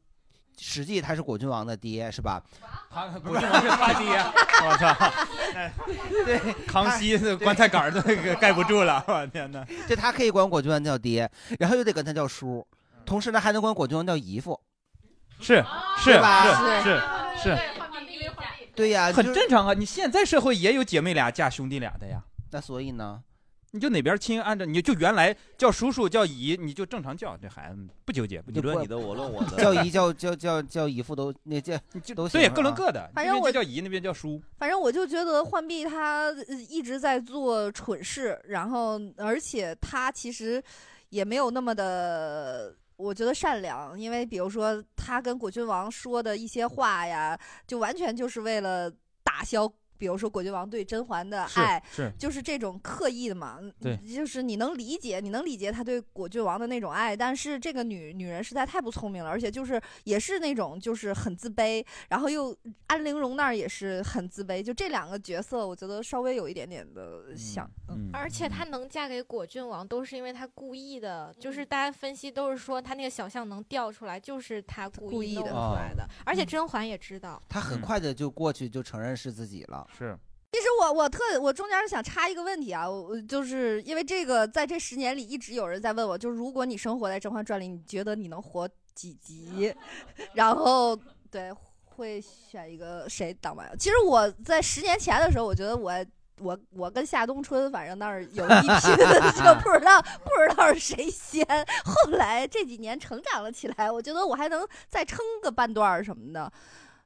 实际他是果郡王的爹是吧？他果郡王是他爹，我操！对，康熙的棺材杆儿都那个盖不住了，我天哪！就他可以管果郡王叫爹，然后又得跟他叫叔，同时呢还能管果郡王叫姨父，是是吧是是是，对呀，很正常啊。你现在社会也有姐妹俩嫁兄弟俩的呀。那所以呢，你就哪边亲，按照你就原来叫叔叔叫姨，你就正常叫，这孩子不纠结，不纠结。就不你的我论我的，叫姨叫叫叫叫姨父都那叫都行对，各论各的，反正我叫姨，那边叫叔。反正我就觉得浣碧她呃一直在做蠢事，然后而且她其实也没有那么的。我觉得善良，因为比如说他跟果郡王说的一些话呀，就完全就是为了打消比如说果郡王对甄嬛的爱，是就是这种刻意的嘛。对就是你能理解，你能理解他对果郡王的那种爱，但是这个女女人实在太不聪明了，而且就是也是那种就是很自卑，然后又安陵容那儿也是很自卑，就这两个角色，我觉得稍微有一点点的像。嗯而且她能嫁给果郡王，都是因为她故意的，就是大家分析都是说她那个小象能掉出来，就是她故故意的弄出来的。而且甄嬛也知道，她很快的就过去就承认是自己了。是，其实我我特我中间想插一个问题啊，我我就是因为这个，在这十年里一直有人在问我，就是如果你生活在《甄嬛传》里，你觉得你能活几集？然后对会选一个谁当王？其实我在十年前的时候，我觉得我。我我跟夏冬春，反正那儿有一拼，就不知道不知道是谁先。后来这几年成长了起来，我觉得我还能再撑个半段儿什么的。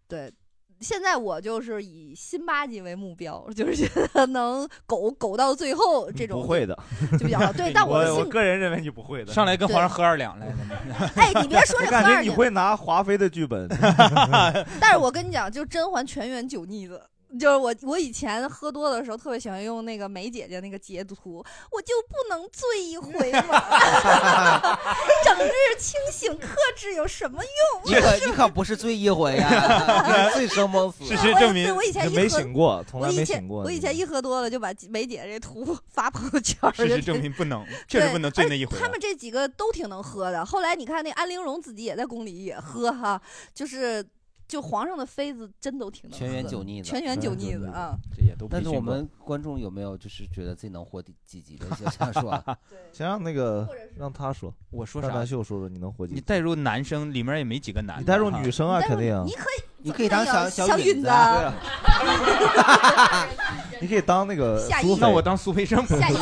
对，现在我就是以辛巴集为目标，就是觉得能苟苟到最后这种不会的，就比较好。对，但我的性个人认为你不会的。上来跟皇上喝二两来的。哎，你别说这我感觉你喝二两会拿华妃的剧本。但是我跟你讲，就甄嬛全员酒腻子。就是我，我以前喝多的时候特别喜欢用那个梅姐姐那个截图，我就不能醉一回吗？整日清醒克制有什么用？你可你可不是醉一回呀，醉生梦死。事实证明对我以前一没喝醒过，从来我以前没醒过。我以前一喝多了就把梅姐这图发朋友圈儿。事实证明不能，确实不能醉那一回啊。他们这几个都挺能喝的。后来你看那安陵容自己也在宫里也喝哈，就是就皇上的妃子真都挺能全员酒腻子，全员酒腻子啊。这也都但是我们观众有没有就是觉得自己能活几几集的？就想说，先让那个让他说，我说啥？秀说说你能活几集？你带入男生，里面也没几个男的。你带入女生啊，肯定啊。你可以，你可以当小小允子 你可以当那个苏那我当苏培盛吧。夏邑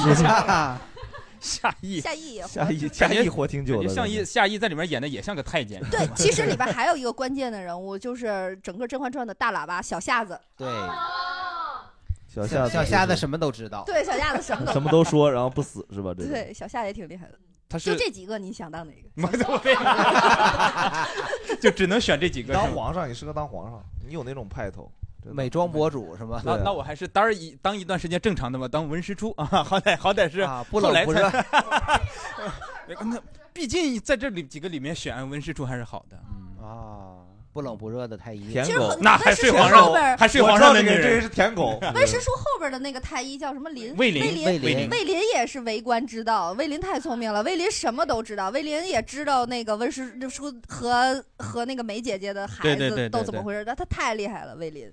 夏意，夏意也活夏意夏意活挺久的，夏意夏意在里面演的也像个太监。对，其实里边 还有一个关键的人物，就是整个《甄嬛传》的大喇叭小夏子。对，小夏子小夏子什么都知道。对，小夏子什么都什么都说，然后不死是吧？这对，小夏也挺厉害的。他就这几个，你想当哪个？就只能选这几个。当皇上，你适合当皇上，你有那种派头。美妆博主是吗？那那我还是当一当一段时间正常的吧，当文实初啊，好歹好歹是啊，不冷不热。那毕竟在这里几个里面选文实初还是好的。啊，不冷不热的太医，舔狗其实很，那还睡皇上，还睡我知道皇上的女人。这个这人是舔狗。温实初后边的那个太医叫什么林？魏林林，魏林魏林也是为官之道。魏林太聪明了，魏林什么都知道。魏林也知道那个温师叔和和那个梅姐姐的孩子都怎么回事，他他太厉害了。魏林，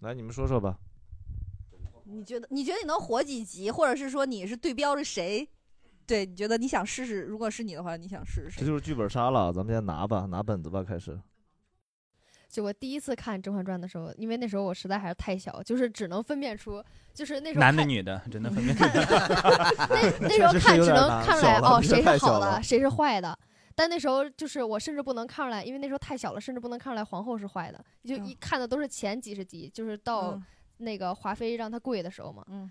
来，你们说说吧。你觉得你觉得你能活几集，或者是说你是对标着谁？对，你觉得你想试试？如果是你的话，你想试试谁？这就是剧本杀了，咱们先拿吧，拿本子吧，开始。就我第一次看《甄嬛传》的时候，因为那时候我实在还是太小，就是只能分辨出，就是那时候男的女的，只能分 辨。那那时候看只能看出来哦谁是好的，谁是坏的。但那时候就是我甚至不能看出来，因为那时候太小了，甚至不能看出来皇后是坏的，就嗯一看的都是前几十集，就是到嗯那个华妃让她跪的时候嘛。嗯，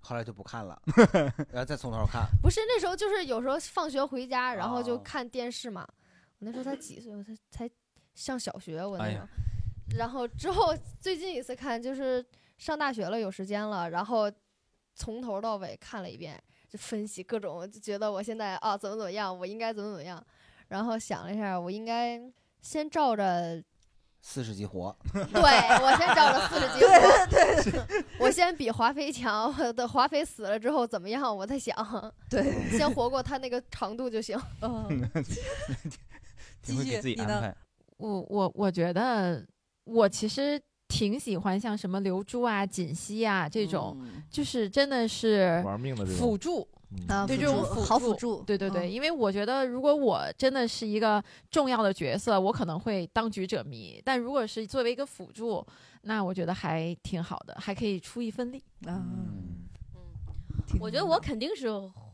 后来就不看了，然后再从头看。不是那时候就是有时候放学回家，然后就哦看电视嘛。我那时候才几岁，我才才上小学，我那时候。哎然后之后最近一次看就是上大学了，有时间了，然后从头到尾看了一遍，就分析各种，就觉得我现在啊怎么怎么样，我应该怎么怎么样。然后想了一下，我应该先照着，四十级活，对我先照着四十级活，对对，我先比华妃强，我等华妃死了之后怎么样，我再想，对，先活过她那个长度就行。嗯，继续你呢。我我我觉得我其实挺喜欢像什么刘珠啊、锦溪啊这种，嗯。就是真的是玩命的辅助。嗯。啊，对这种辅好辅助，对对对，嗯。因为我觉得如果我真的是一个重要的角色，我可能会当局者迷；但如果是作为一个辅助，那我觉得还挺好的，还可以出一份力。啊，嗯，我觉得我肯定是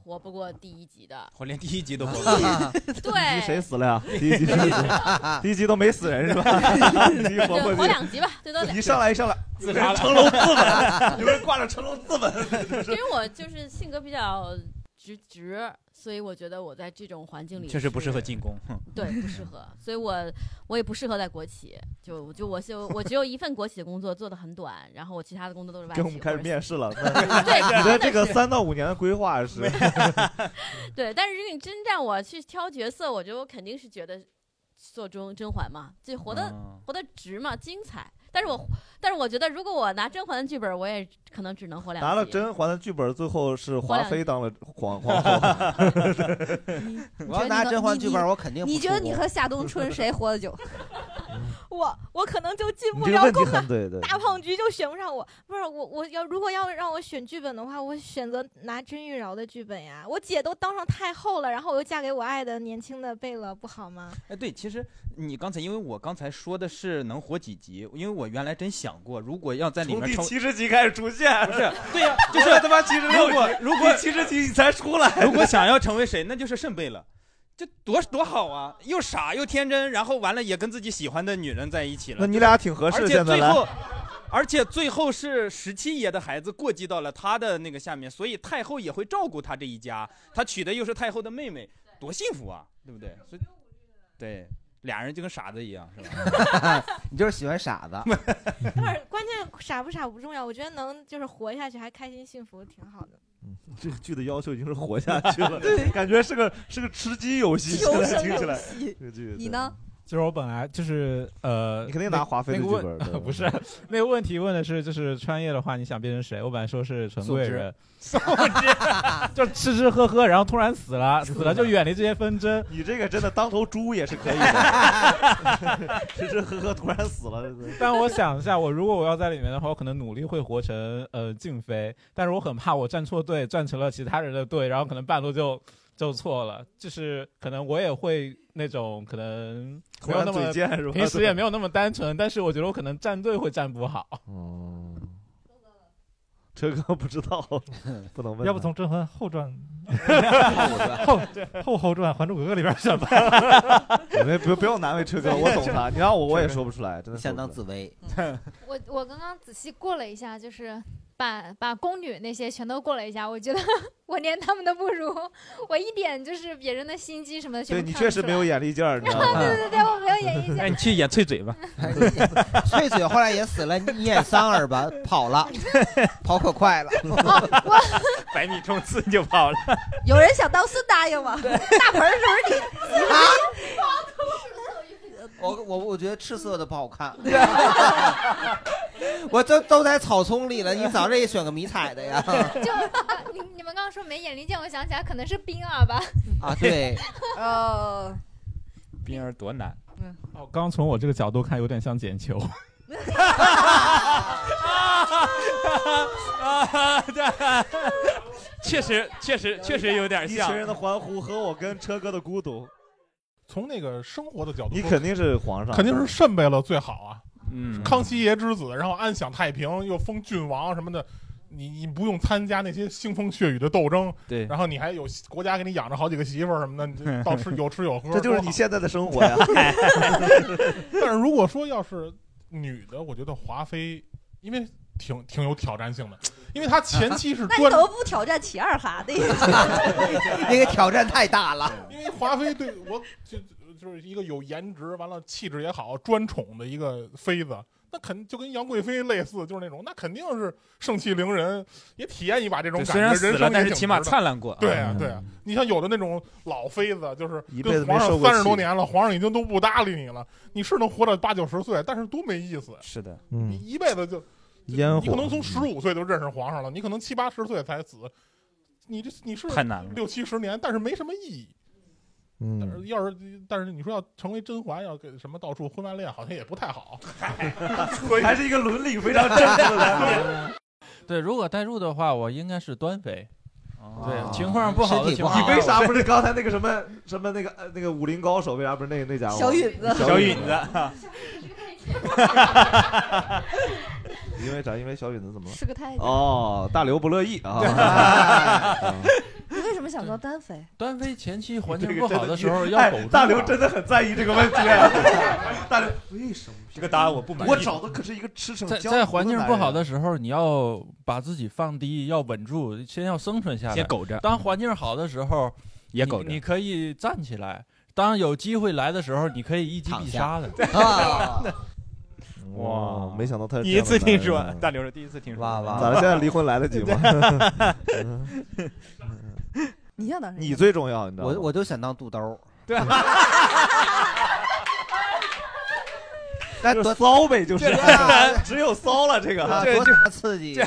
活不过第一集的。我连第一集都不过。第一集对，谁死了呀？第一集？第一集都没死人是吧？活活，两集吧，最多两一。上来一上来，自杀成龙自刎，有人挂着成龙自刎。因为我就是性格比较直直，所以我觉得我在这种环境里确实不适合进攻。对，不适合，所以我我也不适合在国企，就就我就我只有一份国企的工作，做的很短，然后我其他的工作都是外企。跟我们开始面试了。对你的这个三到五年的规划是？对，但是如果你真让我去挑角色，我觉得我肯定是觉得做中甄嬛嘛，就活得、哦活得值嘛，精彩。但是我但是我觉得，如果我拿甄嬛的剧本，我也可能只能活两拿了甄嬛的剧本，最后是华妃当了皇 皇后。我要拿甄嬛剧本，我肯定不你觉得你和夏冬春谁活得久？我我可能就进不了宫了对对大胖菊就选不上我。不是我我要如果要让我选剧本的话，我选择拿甄玉娆的剧本呀。我姐都当上太后了，然后我又嫁给我爱的年轻的贝勒，不好吗？哎，对，其实你刚才因为我刚才说的是能活几集，因为我原来真想过，如果要在里从第七十集开始出现，不是 对呀、就是他妈七十六如果集如果第七十集你才出来，如果想要成为谁，那就是圣贝了。这多多好啊！又傻又天真，然后完了也跟自己喜欢的女人在一起了。那你俩挺合适而且现在来最后，而且最后是十七爷的孩子过继到了他的那个下面，所以太后也会照顾他这一家。他娶的又是太后的妹妹，多幸福啊，对不对？所以，对，俩人就跟傻子一样，是吧？你就是喜欢傻子。不是，关键傻不傻不重要，我觉得能就是活下去还开心幸福挺好的。这个剧的要求已经是活下去了，感觉是个是个吃鸡游戏，现在听起来。这个剧你呢？就是我本来就是呃，你肯定拿华妃的那个问 不是那个问题问的是就是穿越的话，你想变成谁？我本来说是纯贵人，素 就吃吃喝喝，然后突然死了，死了就远离这些纷争。你这个真的当头猪也是可以的，吃吃喝喝突然死了，但我想一下，我如果我要在里面的话，我可能努力会活成呃静妃，但是我很怕我站错队，站成了其他人的队，然后可能半路就就错了，就是可能我也会那种可能没有那么突然嘴是吧平时也没有那么单纯，但是我觉得我可能站队会站不好。哦，车哥不知道，不能问。要不从《甄嬛后传 》后后后后传《还珠格格》里边选吧。没不不用难为车哥，我懂他。你让我我也说不出来，真的相当自卑。我我刚刚仔细过了一下，就是把把宫女那些全都过了一下，我觉得 我连他们都不如，我一点就是别人的心机什么的全对你确实没有看出来眼力劲儿，你知道 吗？对对对，我没有演绎 哎，你去演翠嘴吧。翠嘴后来也死了，你演桑儿吧，跑了，跑可快了。百米冲刺就跑了。有人想当孙答应吗？大盆儿是不是你？啊我我我觉得赤色的不好看，我都都在草丛里了，你早这也选个迷彩的呀。就你你们刚刚说没眼力见，我想起来可能是冰儿吧。啊，对，哦，冰儿多难。嗯哦，刚从我这个角度看，有点像捡球。啊，对，确实确实确实有点像一群。人的欢呼和我跟车哥的孤独。从那个生活的角度，你肯定是皇上肯定是慎贝勒最好啊。嗯康熙爷之子，然后安享太平，又封郡王什么的，你你不用参加那些腥风血雨的斗争，对然后你还有国家给你养着好几个媳妇儿什么的，你这到吃 有吃有喝，这就是你现在的生活呀。但是如果说要是女的，我觉得华妃，因为挺挺有挑战性的，因为他前期是 那你专怎么不挑战齐二哈那个？那个挑战太大了。因为华妃对我就就是一个有颜值，完了气质也好，专宠的一个妃子，那肯就跟杨贵妃类似，就是那种那肯定是盛气凌人，也体验一把这种感觉。虽然死了人生也但是起码灿烂过对啊嗯，对啊。你像有的那种老妃子，就是一辈子跟皇上没受过气三十多年了，皇上已经都不搭理你了，你是能活到八九十岁，但是多没意思。是的，嗯你一辈子就烟火你可能从十五岁就认识皇上了，你可能七八十岁才死，你这你是太难了六七十年，但是没什么意义。但嗯，是要是但是你说要成为甄嬛，要给什么到处婚外恋，好像也不太好。所以还是一个伦理非常正确的。对，如果代入的话，我应该是端妃。哦对，情况不好的情况，你为啥不是刚才那个什么什么那个呃那个武林高手？为啥不是那那家伙？小允子小允子因为啥？因为小允子怎么了？是个太监哦，大刘不乐意啊。你为什么么想做单飞？单飞前期环境不好的的时候哎要苟住。大刘真的很在意这个问题。大刘，为什么这个答案我不满意我找的可是一个吃成在在环境不好的的时候，你要把自己放低，要稳住，先要生存下来。先苟着当环境好的时候，也苟着你可以站起来。当有机会来的时候，你可以一击必杀的。啊哇，没想到他是第一次听说啊，大刘是第一次听说。哇哇，咱们现在离婚来得及吗？你想当？你最重要，你知道吗？我我就想当肚兜。对，那多骚呗，就是只有骚了这个多就刺激这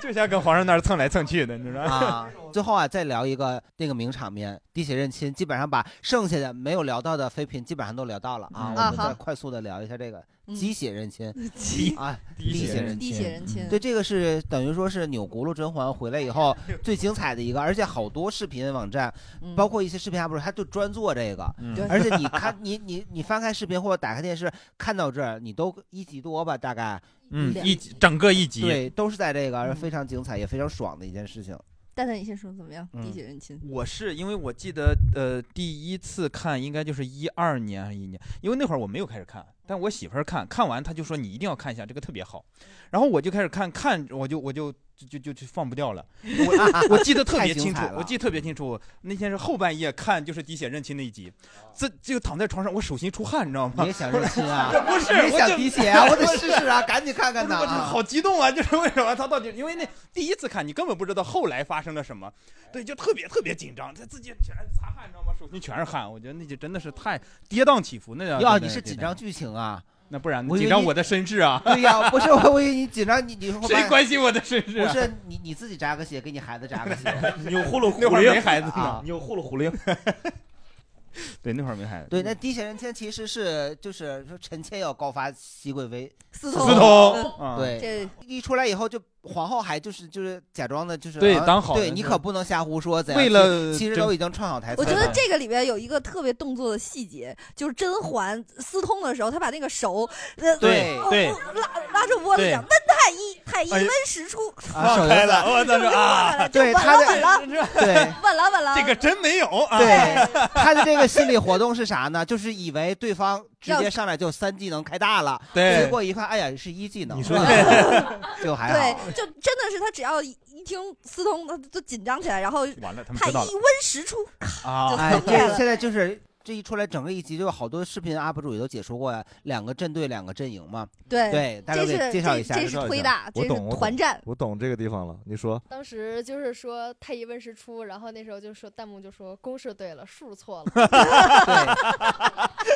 就想跟皇上那儿蹭来蹭去的，你知道吗？啊！最后啊，再聊一个那个名场面，滴血认亲，基本上把剩下的没有聊到的妃嫔基本上都聊到了啊。嗯我们再快速的聊一下这个嗯鸡血认亲，鸡啊，滴血认亲滴血认亲对，这个是等于说是钮钴禄甄嬛回来以后 最精彩的一个，而且好多视频网站，嗯包括一些视频 UP 主，他就专做这个。嗯对而且你看，你你你翻开视频或者打开电视看到这儿，你都一集多吧，大概嗯，一集整个一集，对，都是在这个，嗯非常精彩也非常爽的一件事情。蛋蛋，你先说怎么样？嗯滴血认亲。我是因为我记得，呃，第一次看应该就是一二年还是一年，因为那会儿我没有开始看，但我媳妇儿看看完，她就说你一定要看一下，这个特别好。然后我就开始看，看我就我就就就就就放不掉了。我我记得特别清楚太精彩，了我记得特别清楚，那天是后半夜看，就是滴血认亲那一集，这就躺在床上，我手心出汗，你知道吗？你也想认亲啊 不是，你也想滴血啊我得试试啊赶紧看看呐我好激动啊！就是为什么他到底？因为那第一次看，你根本不知道后来发生了什么，对，就特别特别紧张，他自己全是擦汗，你知道吗？手心全是汗，我觉得那集真的是太跌宕起伏，那叫呀，真的你是紧张剧情啊？那不然紧张我的身世啊？对呀，不是我，我以为你紧张，你你会谁关心我的身世啊？不是你你自己扎个血，给你孩子扎个血，你有呼噜那会儿没孩子呢。啊，钮祜禄虎灵。对，那会儿没孩子。对，那滴血认亲其实是就是说臣妾要告发熹贵妃，私通私通啊。对。这，一出来以后就皇后还就是就是假装的，就是对啊当好人对你可不能瞎胡说，怎样为了其实都已经串好台词了。我觉得这个里边有一个特别动作的细节，就是甄嬛私通的时候，她把那个手，呃，对拉拉住脖子对讲：“温太医，太医哎温实初。”啊手开了，就我操说啊，对稳他的了稳了，对稳了稳了。这个真没有啊。对，他的这个心理活动是啥呢？就是以为对方直接上来就三技能开大了，对结果一看，哎呀，是一技能，你说 就还对。，就真的是他只要一一听思通，他就紧张起来，然后完了，他们太医知道了温实出，啊就哎，现在就是这一出来，整个一集就有好多视频 UP 主也都解说过呀，两个阵队，两个阵营嘛。对对，大家给介绍一下。这这是推大，这是我懂，我懂团战。我懂这个地方了。你说，当时就是说太乙问世出，然后那时候就说弹幕就说公式对了，数错了。对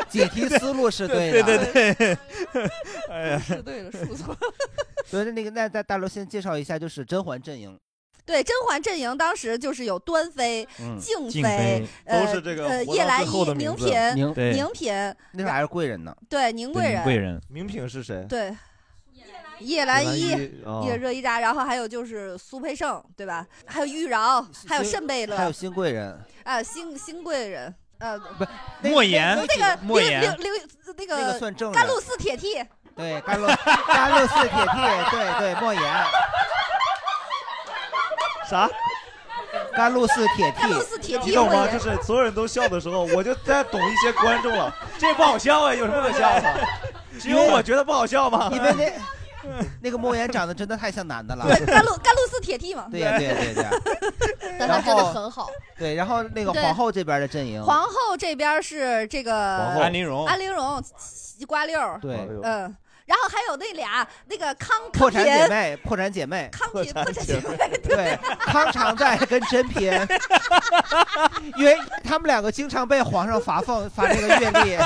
解题思路是对对的。对对，哎呀，是对了，数错了。所以那个那大大刘先介绍一下，就是甄嬛阵营。对，甄嬛阵营当时就是有端妃、嗯静静妃呃都是这个呃活到最叶澜依、后的名字宁嫔、宁嫔，那时候还是贵人呢。对宁贵人，贵人，宁嫔是谁？对叶澜依。哦叶热依扎，然后还有就是苏培盛，对吧？还有玉娆，还有慎贝勒，还有新贵人，啊，新新贵人，呃，不莫言那个莫言刘刘刘那那个个算正甘露寺铁蹄，对，甘露甘露寺铁蹄，对对，莫言，啥？甘露寺铁甘露，寺铁你懂吗？就是所有人都笑的时候，我就在懂一些观众了。这不好笑啊，有什么可笑的？只有我觉得不好笑吗？因为那那个莫言长得真的太像男的了。对甘露甘露寺铁蹄嘛。对呀对呀对呀对呀。但他真的然后很好。对，然后那个对皇后这边的阵营，皇后这边是这个皇后安陵容，安陵容、西瓜六儿，对，嗯，然后还有那俩那个康破产姐妹，破产姐妹，康嫔破产姐妹，对，康常在跟甄嫔，因为他们两个经常被皇上罚俸罚这个月历，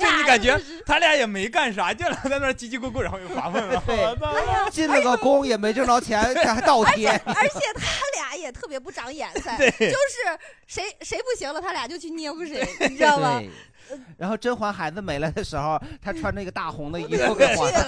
就你感觉他俩也没干啥，就在那儿叽叽咕咕，然后又罚俸了。对，进了个宫也没挣着钱，这还倒贴。而且他俩也特别不长眼色，对。就是谁谁不行了，他俩就去捏乎谁，你知道吗？对。然后甄嬛孩子没了的时候，她穿着一个大红的衣服给皇上。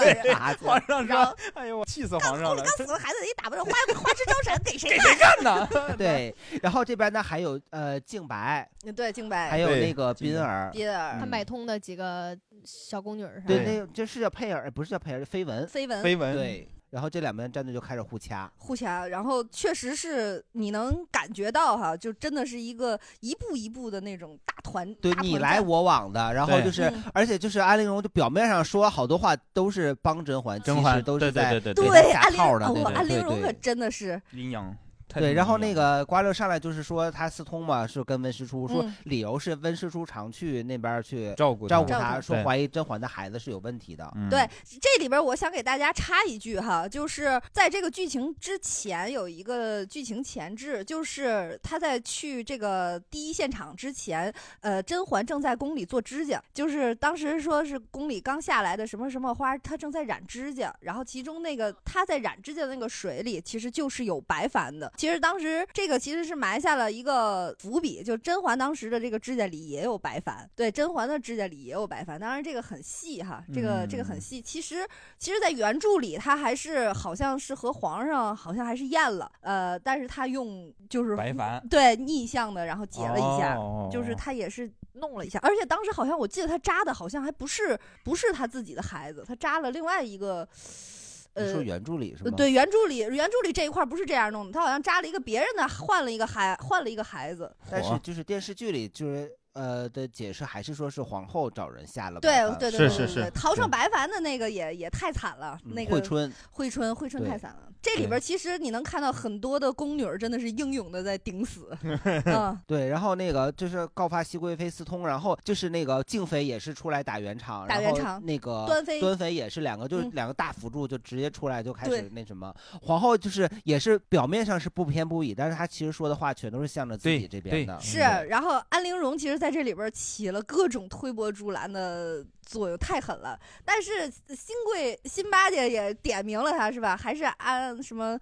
皇上说：“哎呦，我气死皇上了！刚死了孩子，一打不着花花枝招展，给谁给谁干呢？对，然后这边呢还有呃静白，对，静白，还有那个冰儿，比尔他、买通的几个小宫女儿是吧？对，那这是叫佩儿，不是叫佩儿，绯闻。绯闻，绯闻，对，然后这两边战队就开始互掐。互掐，然后确实是你能感觉到哈，就真的是一个一步一步的那种大团，对大团战你来我往的，然后对就是嗯，而且就是安陵容就表面上说好多话都是帮甄嬛，甄其实嬛对对都是在对对对安陵下套的，哦对对安陵容可对对真的是阴阳。太对，然后那个瓜六上来就是说他私通嘛，是跟温师初说嗯理由是温师初常去那边去照顾照顾他他，说怀疑甄嬛的孩子是有问题的。嗯对，这里边我想给大家插一句哈，就是在这个剧情之前有一个剧情前置，就是他在去这个第一现场之前，呃，甄嬛正在宫里做指甲，就是当时说是宫里刚下来的什么什么花，她正在染指甲，然后其中那个她在染指甲的那个水里其实就是有白矾的。其实当时这个其实是埋下了一个伏笔，就甄嬛当时的这个指甲里也有白矾，对，甄嬛的指甲里也有白矾，当然这个很细哈，这个、这个很嗯细。其实其实，在原著里，他还是好像是和皇上好像还是验了，呃，但是他用就是白矾对逆向的，然后结了一下，哦就是他也是弄了一下，而且当时好像我记得他扎的好像还不是不是他自己的孩子，他扎了另外一个。呃你说，原著里是吗？呃对，原著里原著里这一块不是这样弄的，他好像扎了一个别人的，换了一个孩，换了一个孩子。但是就是电视剧里就是呃的解释还是说是皇后找人下了对对对对是是是对对逃上白矾的那个也也太惨了，嗯那个惠春惠春惠春太惨了。这里边其实你能看到很多的宫女真的是英勇的在顶死，嗯，对，然后那个就是告发熹贵妃私通，然后就是那个静妃也是出来打圆场，然后打圆场那个端妃端妃也是两个，就是嗯两个大辅助就直接出来就开始那什么。皇后就是也是表面上是不偏不倚，但是她其实说的话全都是向着自己这边的。是。然后安陵容其实在这里边起了各种推波助澜的作用，太狠了。但是新贵辛巴姐也点名了他，是吧？还是安什么？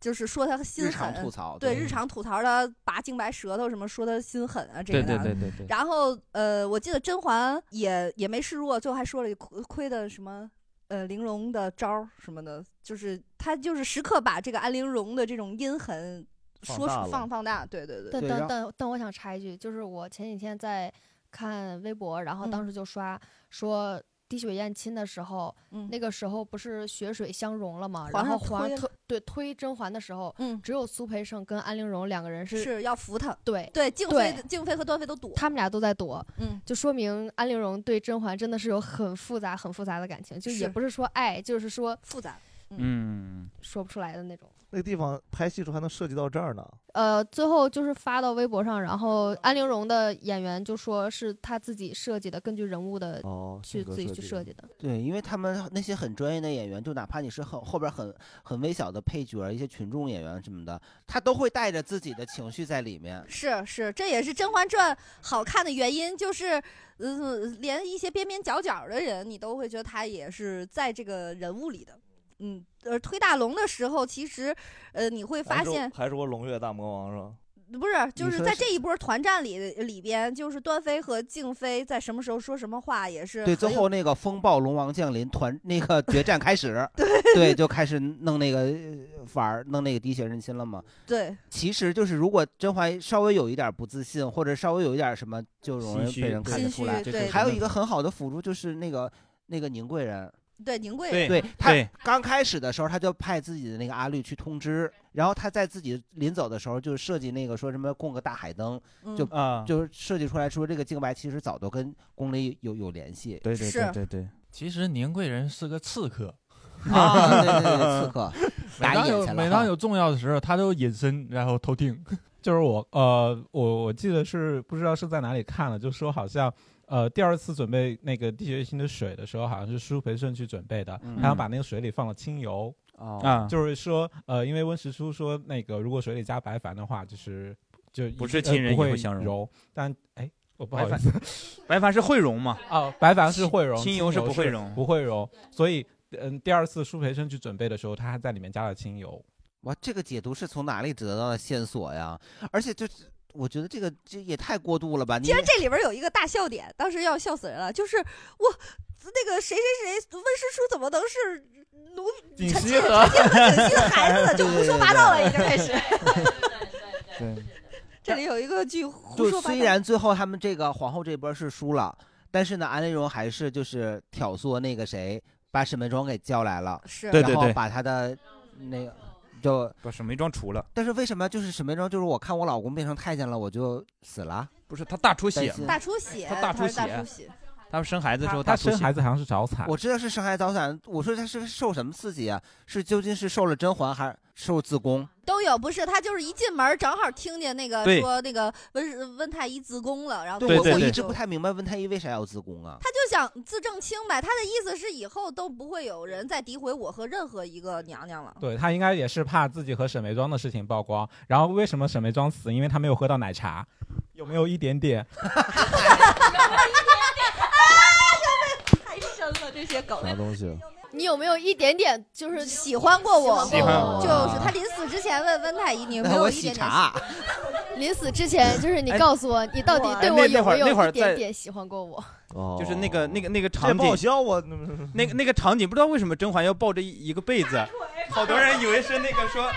就是说他心狠，吐槽对，对日常吐槽他拔净白舌头什么，说他心狠啊，这对对个的对对对，然后呃，我记得甄嬛也也没示弱，最后还说了一亏亏的什么呃玲珑的招儿什么的，就是他就是时刻把这个安陵容的这种阴狠说是放放放大，对对对，但但但但我想插一句，就是我前几天在看微博，然后当嗯时就刷说滴血验亲的时候，嗯那个时候不是血水相融了吗？然后皇上推推对推甄嬛的时候，嗯只有苏培盛跟安陵容两个人是是要扶她，对对静对妃静妃和端妃都躲，他们俩都在躲，嗯，就说明安陵容对甄嬛真的是有很复杂、很复杂的感情，就也不是说爱，就是说复杂，嗯，说不出来的那种。那个地方拍戏时候还能涉及到这儿呢。呃，最后就是发到微博上，然后安陵容的演员就说是他自己设计的，根据人物的哦，去自己去设计的。对，因为他们那些很专业的演员，就哪怕你是很后边很很微小的配角，一些群众演员什么的，他都会带着自己的情绪在里面。是是，这也是《甄嬛传》好看的原因，就是，呃，连一些边边角角的人，你都会觉得他也是在这个人物里的。嗯，呃，推大龙的时候，其实，呃，你会发现，还是我龙月大魔王是吧？不是，就是在这一波团战里里边，就是端妃和静妃在什么时候说什么话，也是对，最后那个风暴龙王降临，团那个决战开始，对就开始弄那个呃法儿，弄那个滴血认亲了嘛。对，其实就是如果甄嬛稍微有一点不自信，或者稍微有一点什么，就容易被人看得出来。对还有一个很好的辅助就是那个那个宁贵人。对宁贵对人，对他对刚开始的时候，他就派自己的那个阿绿去通知，然后他在自己临走的时候就设计那个说什么供个大海灯，嗯就啊，就是设计出来说这个静白其实早都跟宫里有有联系。对对对对对，其实宁贵人是个刺客，啊，对对对，刺客 每当有每当有重要的时候，他都隐身然后偷听。就是我呃，我我记得是不知道是在哪里看了，就说好像呃第二次准备那个滴血验亲的水的时候，好像是舒培盛去准备的，嗯他想把那个水里放了清油，哦啊，就是说呃，因为温实初说那个如果水里加白矾的话，就是就不是呃亲人不会也会相融柔，但哎。我不好意思，白矾是会溶嘛？哦，白矾是会溶，清油是不会溶不会溶。所以，嗯，第二次舒培生去准备的时候，他还在里面加了清油。哇，这个解读是从哪里得到的线索呀？而且就是我觉得这个这也太过度了吧？你其实这里边有一个大笑点，当时要笑死人了，就是我那个谁谁谁温师叔怎么能是奴锦陈庆汐和陈庆和景熙的孩子呢？就胡说八道了，已经开始。对，这里有一个句胡说八道。虽然最后他们这个皇后这波是输了，但是呢，安陵容还是就是挑唆那个谁，把沈眉庄给叫来了，是对对对然后把他的那个就把沈眉庄除了。但是为什么就是沈眉庄就是我看我老公变成太监了，我就死了？不是他大出血大出血，他大出血他生孩子的时候他生孩子好像是早产，我知道是生孩子早产，我说他是受什么刺激啊？是究竟是受了甄嬛，还是受自宫？都有，不是他就是一进门正好听见那个对说那个温温太医自宫了，然后对我就我一直不太明白温太医为啥要自宫啊？他就想自证清白，他的意思是以后都不会有人再诋毁我和任何一个娘娘了。对他应该也是怕自己和沈眉庄的事情曝光。然后为什么沈眉庄死？因为他没有喝到奶茶，有没有一点点？啥东西？你有没有一点点就是喜欢过我？喜欢过我就是他临死之前问温太医，你有没有一点点喜？临死之前，就是你哎告诉我，你到底哎对我有没有一点点喜欢过我？哦就是那个那个那个场景不好笑啊！那个那个场景，不知道为什么甄嬛要抱着一一个被子，好多人以为是那个说，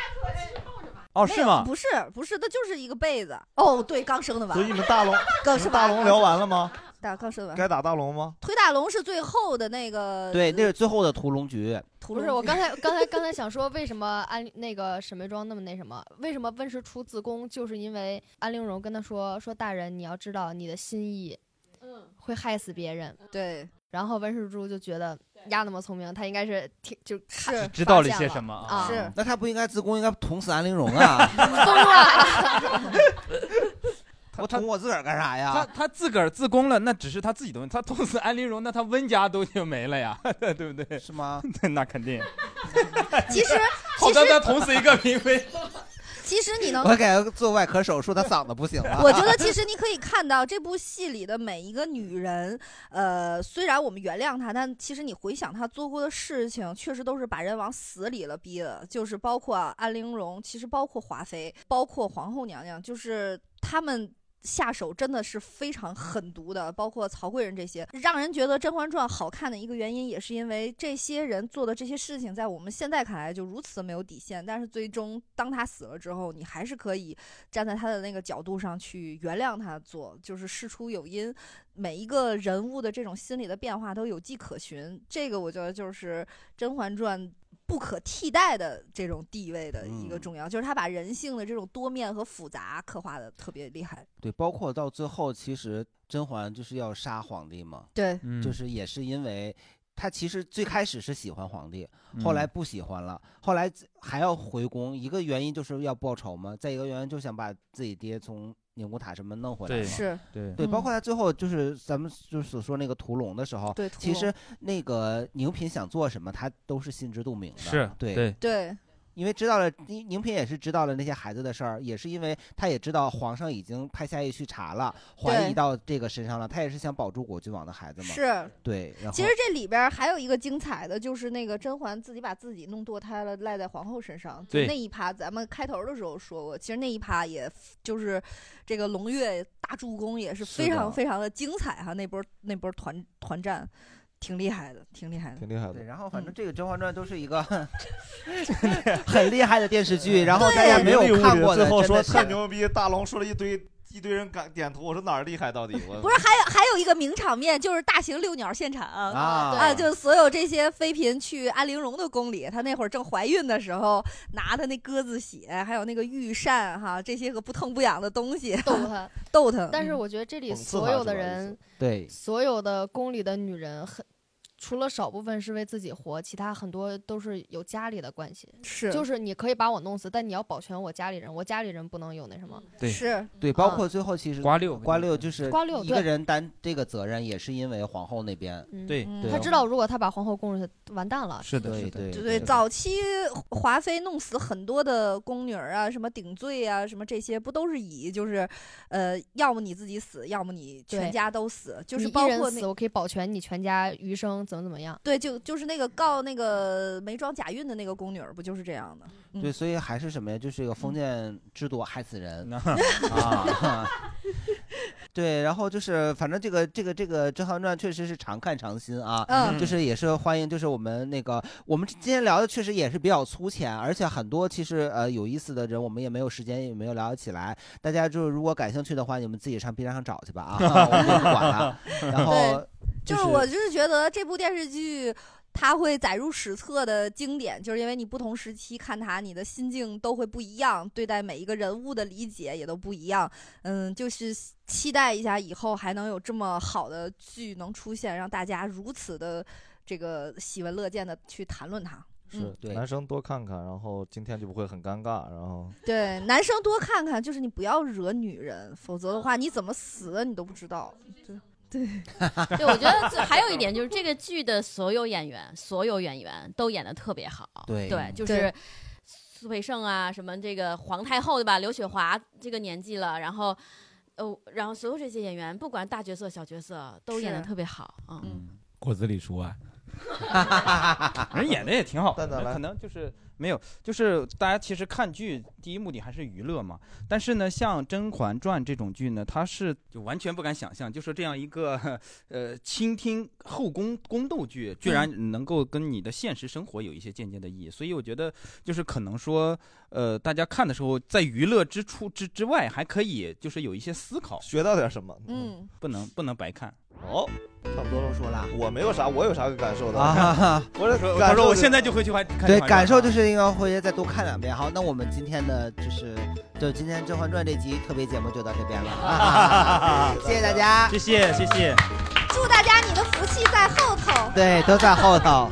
哦是吗？不是不是，它就是一个被子。哦，对，刚生的娃。所以你们大龙，刚大龙聊完了吗？大刚生完。该打大龙吗？推大龙是最后的那个。对，那是最后的屠龙局。不是，我刚才刚才刚才想说，为什么安那个沈眉庄那么那什么？为什么温实初自宫？就是因为安陵容跟他说说大人，你要知道你的心意，嗯，会害死别人。对。然后温实初就觉得丫那么聪明，他应该是挺就是知道了些什么啊？是，那他不应该自宫，应该捅死安陵容啊！疯了。我捅我自个儿干啥他呀？他他自个儿自宫了，那只是他自己的问题。他捅死安陵容，那他温家都就没了呀，对不对？是吗？那肯定。其实好端端捅死一个嫔妃，其实你能我给他做外科手术，他嗓子不行了。我觉得其实你可以看到这部戏里的每一个女人，呃，虽然我们原谅她，但其实你回想她做过的事情，确实都是把人往死里了逼的。就是包括安陵容，其实包括华妃，包括皇后娘娘，就是她们。下手真的是非常狠毒的，包括曹贵人这些，让人觉得《甄嬛传》好看的一个原因，也是因为这些人做的这些事情，在我们现在看来就如此没有底线。但是最终，当他死了之后，你还是可以站在他的那个角度上去原谅他做，就是事出有因，每一个人物的这种心理的变化都有迹可循。这个我觉得就是《甄嬛传》。不可替代的这种地位的一个重要，就是他把人性的这种多面和复杂刻画的特别厉害。对，包括到最后，其实甄嬛就是要杀皇帝嘛。对嗯就是也是因为他其实最开始是喜欢皇帝，嗯后来不喜欢了，后来还要回宫，一个原因就是要报仇嘛，再一个原因就想把自己爹从宁古塔什么弄回来对。是对包括他最后就是咱们就是所说那个屠龙的时候，对屠其实那个宁嫔想做什么，他都是心知肚明的。是对对对，因为知道了宁宁嫔也是知道了那些孩子的事儿，也是因为她也知道皇上已经派下役去查了，怀疑到这个身上了，她也是想保住果郡王的孩子嘛。是对，然后其实这里边还有一个精彩的，就是那个甄嬛自己把自己弄堕胎了，赖在皇后身上。就对那一趴，咱们开头的时候说过，其实那一趴也就是这个胧月大助攻也是非常非常的精彩哈，那波那波团团战挺厉害的，挺厉害的，挺厉害的对，。然后反正这个《甄嬛传》都是一个 很厉害的电视剧，然后大家没有看过的，最后说特牛逼，大龙说了一堆一堆人敢点头，我说哪儿厉害到底？我不是，还有还有一个名场面，就是大型遛鸟现场啊啊，就所有这些妃嫔去安陵容的宫里，她那会儿正怀孕的时候，拿她那鸽子血，还有那个御膳哈，这些个不疼不痒的东西逗她逗她。但是我觉得这里所有的人，对所有的宫里的女人很。除了少部分是为自己活，其他很多都是有家里的关系。是就是你可以把我弄死，但你要保全我家里人，我家里人不能有那什么。对是对，包括最后其实瓜六瓜六就是一个瓜六一个人担这个责任，也是因为皇后那边嗯对对他知道如果他把皇后供出去，完蛋了。是的，是的，对对对，早期华妃弄死很多的宫女儿啊，什么顶罪啊，什么这些，不都是以就是，呃，要么你自己死，要么你全家都死，就是包括死，我可以保全你全家余生，怎么怎么样？对，就就是那个告那个没装假孕的那个宫女儿，不就是这样的？嗯对，所以还是什么呀？就是这个封建制度害死人啊 啊。对，然后就是反正这个这个这个《甄嬛传》确实是常看常新啊，嗯就是也是欢迎，就是我们那个我们今天聊的确实也是比较粗浅，而且很多其实呃有意思的人我们也没有时间也没有聊得起来，大家就是如果感兴趣的话，你们自己上 B 站上找去吧啊，我们也不管了。然后就是我就是觉得这部电视剧。它会载入史册的经典，就是因为你不同时期看它，你的心境都会不一样，对待每一个人物的理解也都不一样。嗯，就是期待一下以后还能有这么好的剧能出现，让大家如此的这个喜闻乐见的去谈论它。是对，男生多看看，然后今天就不会很尴尬，然后对，男生多看看，就是你不要惹女人，否则的话你怎么死的你都不知道。对对，对，我觉得这还有一点就是这个剧的所有演员，所有演员都演的特别好。对就是苏培盛啊，什么这个皇太后对吧？刘雪华这个年纪了，然后。呃，然后所有这些演员，不管大角色、小角色，都演的特别好。嗯，果子狸除外。人演的也挺好的，可能就是没有，就是大家其实看剧第一目的还是娱乐嘛。但是呢，像《甄嬛传》这种剧呢，它是就完全不敢想象，就是这样一个呃倾听后宫宫斗剧，居然能够跟你的现实生活有一些间接的意义。所以我觉得，就是可能说，呃，大家看的时候，在娱乐之处之之外，还可以就是有一些思考，学到点什么。嗯，不能不能白看。哦，差不多都说了。我没有啥，我有啥可感受的啊？我的说感受他说我现在就回去看看对，感受就是应该回去再多看两遍。好，那我们今天的就是就今天《甄嬛传》这集特别节目就到这边了，谢谢大家，谢谢谢谢。祝大家你的福气在后头。对，都在后头。